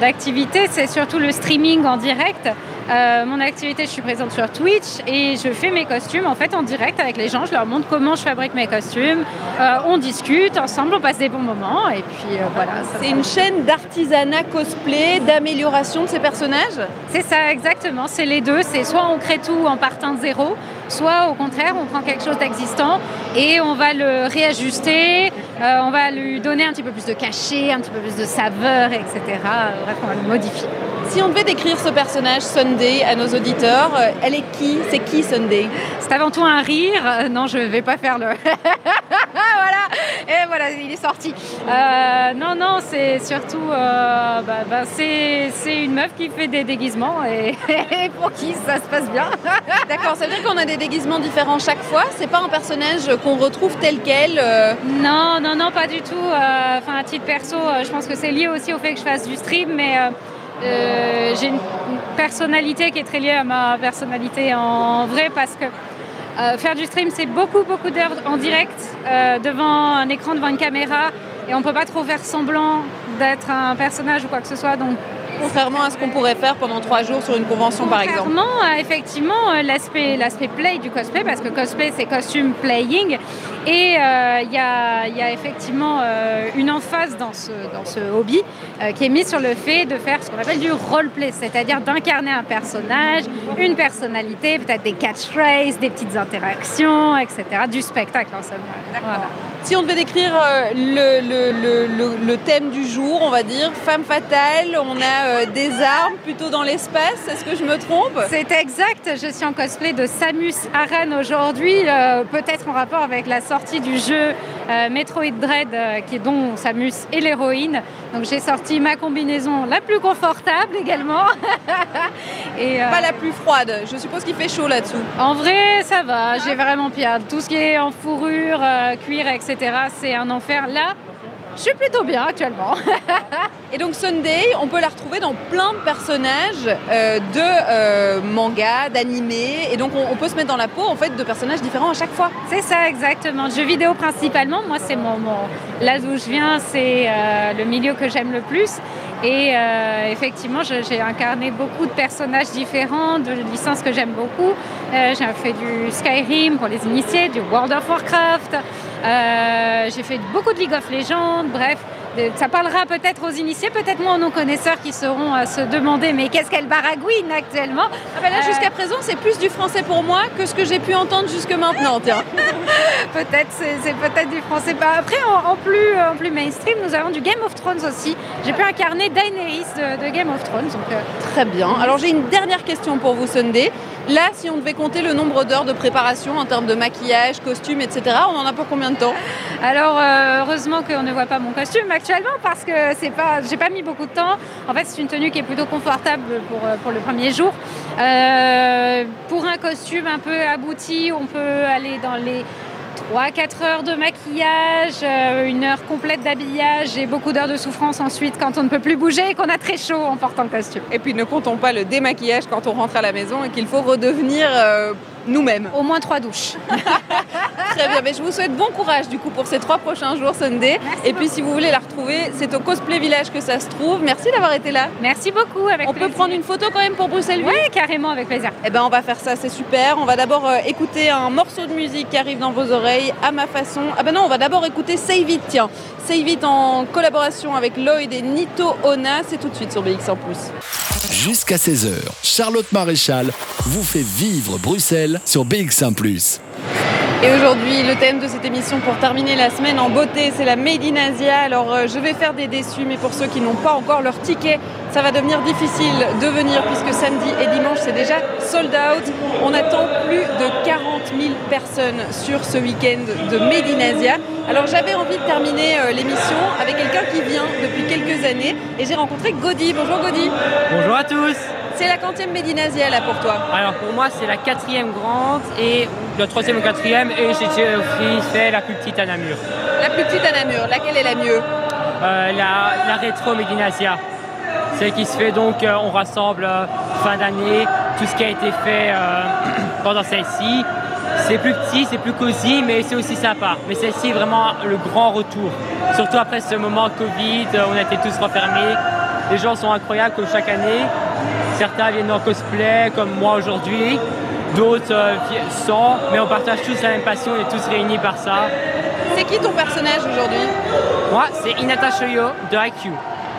d'activité, c'est surtout le streaming en direct. Euh, mon activité, je suis présente sur Twitch et je fais mes costumes en fait en direct avec les gens. Je leur montre comment je fabrique mes costumes. Euh, on discute ensemble, on passe des bons moments et puis euh, voilà. C'est une chaîne d'artisanat cosplay, d'amélioration de ces personnages? C'est ça, exactement. C'est les deux. C'est soit on crée tout en partant de zéro, soit au contraire, on prend quelque chose d'existant et on va le réajuster, on va lui donner un petit peu plus de cachet, un petit peu plus de saveur, etc. Bref, on va le modifier. Si on devait décrire ce personnage Sunday à nos auditeurs, euh, elle est qui? C'est qui Sunday? C'est avant tout un rire. Euh, non, je vais pas faire le. voilà. Et voilà, il est sorti. Euh, non, non, c'est surtout. euh, bah, bah, c'est une meuf qui fait des déguisements et, et pour qui ça se passe bien. D'accord, ça veut dire qu'on a des déguisements différents chaque fois? C'est pas un personnage qu'on retrouve tel quel euh, Non, non, non, pas du tout. Enfin, à titre perso, je pense que c'est lié aussi au fait que je fasse du stream, mais euh, j'ai une, personnalité qui est très liée à ma personnalité en vrai parce que euh, faire du stream, c'est beaucoup, beaucoup d'heures en direct euh, devant un écran, devant une caméra, et on peut pas trop faire semblant d'être un personnage ou quoi que ce soit. Donc Contrairement à ce qu'on pourrait faire pendant trois jours sur une convention par exemple. Contrairement à effectivement euh, l'aspect l'aspect play du cosplay parce que cosplay c'est costume playing et euh, il y, a, y a effectivement euh, une emphase dans ce, dans ce hobby euh, qui est mise sur le fait de faire ce qu'on appelle du roleplay, c'est-à-dire d'incarner un personnage, une personnalité, peut-être des catchphrases, des petites interactions, etc. Du spectacle en somme. Voilà. Si on devait décrire le- le- le thème du jour, on va dire femme fatale, on a euh, des armes plutôt dans l'espace, est-ce que je me trompe? C'est exact, je suis en cosplay de Samus Aran aujourd'hui, euh, peut-être en rapport avec la sortie du jeu euh, Metroid Dread, qui est dont Samus est l'héroïne. Donc j'ai sorti ma combinaison la plus confortable également. Et, Pas la plus froide, je suppose qu'il fait chaud là-dessous. En vrai, ça va, j'ai vraiment pire. Tout ce qui est en fourrure, cuir, etc., c'est un enfer. Là, je suis plutôt bien actuellement. et donc Sunday, on peut la retrouver dans plein de personnages euh, de euh, manga, d'animés, et donc on, peut se mettre dans la peau en fait de personnages différents à chaque fois. C'est ça exactement. Jeux vidéo principalement. Moi, c'est mon, là d'où je viens, c'est euh, le milieu que j'aime le plus. Et effectivement, j'ai incarné beaucoup de personnages différents, de licences que j'aime beaucoup. j'ai fait du Skyrim pour les initiés, du World of Warcraft. Euh, j'ai fait beaucoup de League of Legends, bref. Ça parlera peut-être aux initiés, peut-être moins aux non-connaisseurs qui seront à se demander mais qu'est-ce qu'elle baragouine actuellement? Ah ben Là, jusqu'à présent, c'est plus du français pour moi que ce que j'ai pu entendre jusque maintenant. peut-être, c'est peut-être du français. Bah, après, en, plus, en plus mainstream, nous avons du Game of Thrones aussi. J'ai pu incarner Daenerys de, Game of Thrones. Donc, euh, Très bien. Alors, j'ai une dernière question pour vous, Sunday. Là, si on devait compter le nombre d'heures de préparation en termes de maquillage, costume, etc., on en a pour combien de temps? Alors, euh, heureusement qu'on ne voit pas mon costume actuellement parce que c'est pas, j'ai pas mis beaucoup de temps. En fait, c'est une tenue qui est plutôt confortable pour, euh, pour le premier jour. Euh, pour un costume un peu abouti, on peut aller dans les 3-4 heures de maquillage, euh, une heure complète d'habillage et beaucoup d'heures de souffrance ensuite quand on ne peut plus bouger et qu'on a très chaud en portant le costume. Et puis ne comptons pas le démaquillage quand on rentre à la maison et qu'il faut redevenir nous-mêmes. Au moins trois douches. Très bien, mais je vous souhaite bon courage du coup pour ces trois prochains jours Sunday. et puis si vous voulez la retrouver, c'est au Cosplay Village que ça se trouve. Merci d'avoir été là. Merci beaucoup. Avec on peut prendre une photo quand même pour Bruxelles Oui, carrément, avec plaisir. Eh ben on va faire ça, c'est super. On va d'abord euh, écouter un morceau de musique qui arrive dans vos oreilles à ma façon. Ah ben non, on va d'abord écouter Save It, tiens. Save It en collaboration avec Lloyd et Nito Ona. C'est tout de suite sur BX en plus. Jusqu'à 16h, Charlotte Maréchal vous fait vivre Bruxelles sur BX1 ⁇ et aujourd'hui, le thème de cette émission pour terminer la semaine en beauté, c'est la Made in Asia. Alors, euh, je vais faire des déçus, mais pour ceux qui n'ont pas encore leur ticket, ça va devenir difficile de venir puisque samedi et dimanche, c'est déjà sold out. On attend plus de 40 000 personnes sur ce week-end de Made in Asia. Alors, j'avais envie de terminer euh, l'émission avec quelqu'un qui vient depuis quelques années et j'ai rencontré Godi. Bonjour Godi. Bonjour à tous. C'est la quantième Médinasia là pour toi Alors pour moi c'est la quatrième grande et la troisième ou quatrième et j'ai aussi fait la plus petite à Namur. La plus petite à Namur, laquelle est la mieux euh, la, rétro Médinasia. Celle qui se fait donc, euh, on rassemble euh, fin d'année tout ce qui a été fait pendant celle-ci. C'est plus petit, c'est plus cosy, mais c'est aussi sympa. Mais celle-ci est vraiment le grand retour. Surtout après ce moment Covid, on a été tous refermés. Les gens sont incroyables comme chaque année. Certains viennent en cosplay comme moi aujourd'hui, d'autres euh, sans, mais on partage tous la même passion, on est tous réunis par ça. C'est qui ton personnage aujourd'hui? Moi, c'est Inata Shoyo de IQ.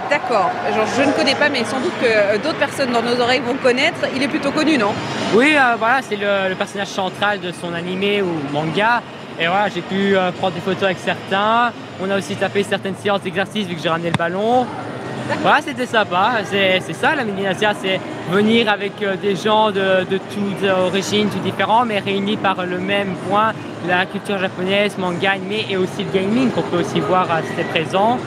D'accord. je ne connais pas, mais sans doute que euh, d'autres personnes dans nos oreilles vont connaître. Il est plutôt connu, non? Oui, euh, voilà, c'est le, personnage central de son animé ou manga. Et voilà, j'ai pu prendre des photos avec certains. On a aussi tapé certaines séances d'exercice vu que j'ai ramené le ballon. Voilà, c'était sympa. C'est ça la Médinasia, c'est venir avec euh, des gens de, toutes origines, tout différents, mais réunis par le même point, la culture japonaise, manga, animé et aussi le gaming qu'on peut aussi voir assez présent.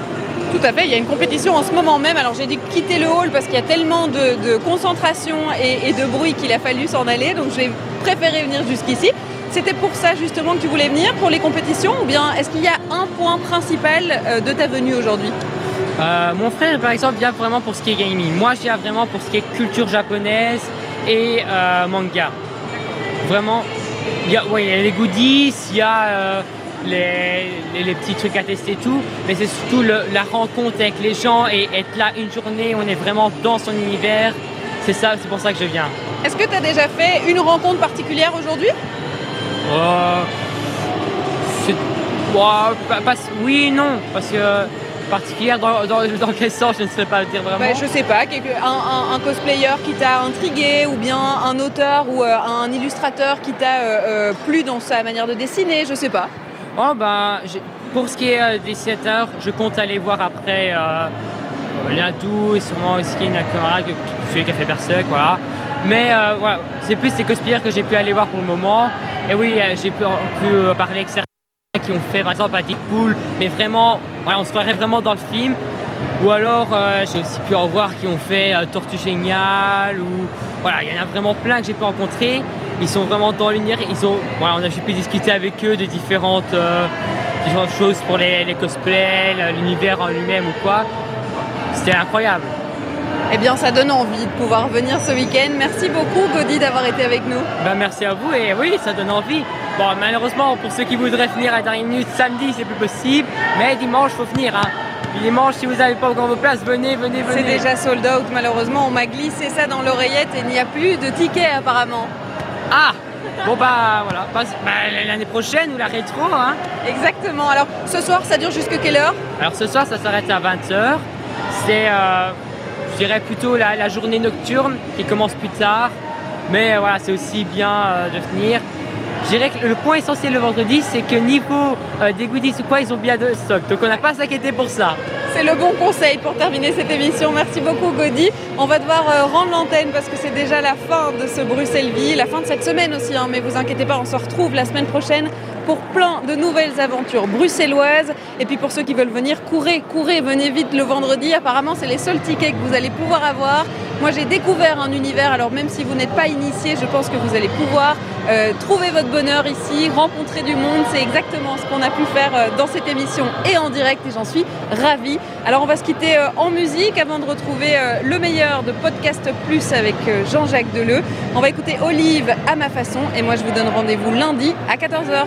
Tout à fait, il y a une compétition en ce moment même. Alors j'ai dû quitter le hall parce qu'il y a tellement de, concentration et, et, de bruit qu'il a fallu s'en aller, donc j'ai préféré venir jusqu'ici. C'était pour ça justement que tu voulais venir, pour les compétitions, ou bien est-ce qu'il y a un point principal euh, de ta venue aujourd'hui? Euh, mon frère, par exemple, vient vraiment pour ce qui est gaming. Moi, je viens vraiment pour ce qui est culture japonaise et euh, manga. Vraiment, il y, a, les goodies, il y a euh, les, petits trucs à tester et tout, mais c'est surtout la rencontre avec les gens et être là une journée, on est vraiment dans son univers. C'est ça, c'est pour ça que je viens. Est-ce que tu as déjà fait une rencontre particulière aujourd'hui? Oui, non, parce que particulière dans, dans, quel sens Je ne sais pas dire vraiment. Bah, je sais pas, un, un, cosplayer qui t'a intrigué ou bien un auteur ou euh, un illustrateur qui t'a euh, euh, plu dans sa manière de dessiner, je sais pas. Oh, ben, pour ce qui est dessinateur, je compte aller voir après Liadou et sûrement aussi Nakamura, qui fait Berserk, voilà. Mais c'est plus ces cosplayers que j'ai pu aller voir pour le moment. Et oui, j'ai pu, pu parler avec certains qui ont fait par exemple à Deadpool, mais vraiment, ouais, on se croirait vraiment dans le film. Ou alors, euh, j'ai aussi pu en voir qui ont fait euh, Tortue Géniale, ou voilà, il y en a vraiment plein que j'ai pu rencontrer. Ils sont vraiment dans l'univers, ils ont, voilà, on a pu discuter avec eux de différentes, euh, différentes choses pour les, les cosplays, l'univers en lui-même ou quoi. C'était incroyable. Eh bien, ça donne envie de pouvoir venir ce week-end. Merci beaucoup, Gaudi, d'avoir été avec nous. Ben, merci à vous et oui, ça donne envie. Bon, malheureusement, pour ceux qui voudraient venir à la dernière minute, samedi, c'est plus possible, mais dimanche, faut venir. Hein. Dimanche, si vous n'avez pas encore vos places, venez, venez, venez. C'est déjà sold out, malheureusement. On m'a glissé ça dans l'oreillette et il n'y a plus de tickets, apparemment. Ah Bon bah voilà, bah, l'année prochaine ou la rétro. Hein. Exactement. Alors ce soir, ça dure jusqu'à quelle heure? Alors ce soir, ça s'arrête à 20h. C'est, euh, je dirais plutôt la, journée nocturne qui commence plus tard. Mais voilà, c'est aussi bien euh, de venir. Je dirais que le point essentiel le vendredi, c'est que niveau euh, des goodies ou quoi, ils ont bien de stock. Donc on n'a pas à s'inquiéter pour ça. C'est le bon conseil pour terminer cette émission. Merci beaucoup Gaudi. On va devoir euh, rendre l'antenne parce que c'est déjà la fin de ce Bruxelles-Vie, la fin de cette semaine aussi. Hein. mais vous inquiétez pas, on se retrouve la semaine prochaine pour plein de nouvelles aventures bruxelloises. Et puis pour ceux qui veulent venir, courez, courez, venez vite le vendredi. Apparemment, c'est les seuls tickets que vous allez pouvoir avoir. Moi, j'ai découvert un univers, alors même si vous n'êtes pas initié, je pense que vous allez pouvoir euh, trouver votre bonheur ici, rencontrer du monde. C'est exactement ce qu'on a pu faire euh, dans cette émission et en direct et j'en suis ravie. Alors, on va se quitter euh, en musique avant de retrouver le meilleur de Podcast Plus avec Jean-Jacques Deleu. On va écouter Olive à ma façon et moi, je vous donne rendez-vous lundi à 14h.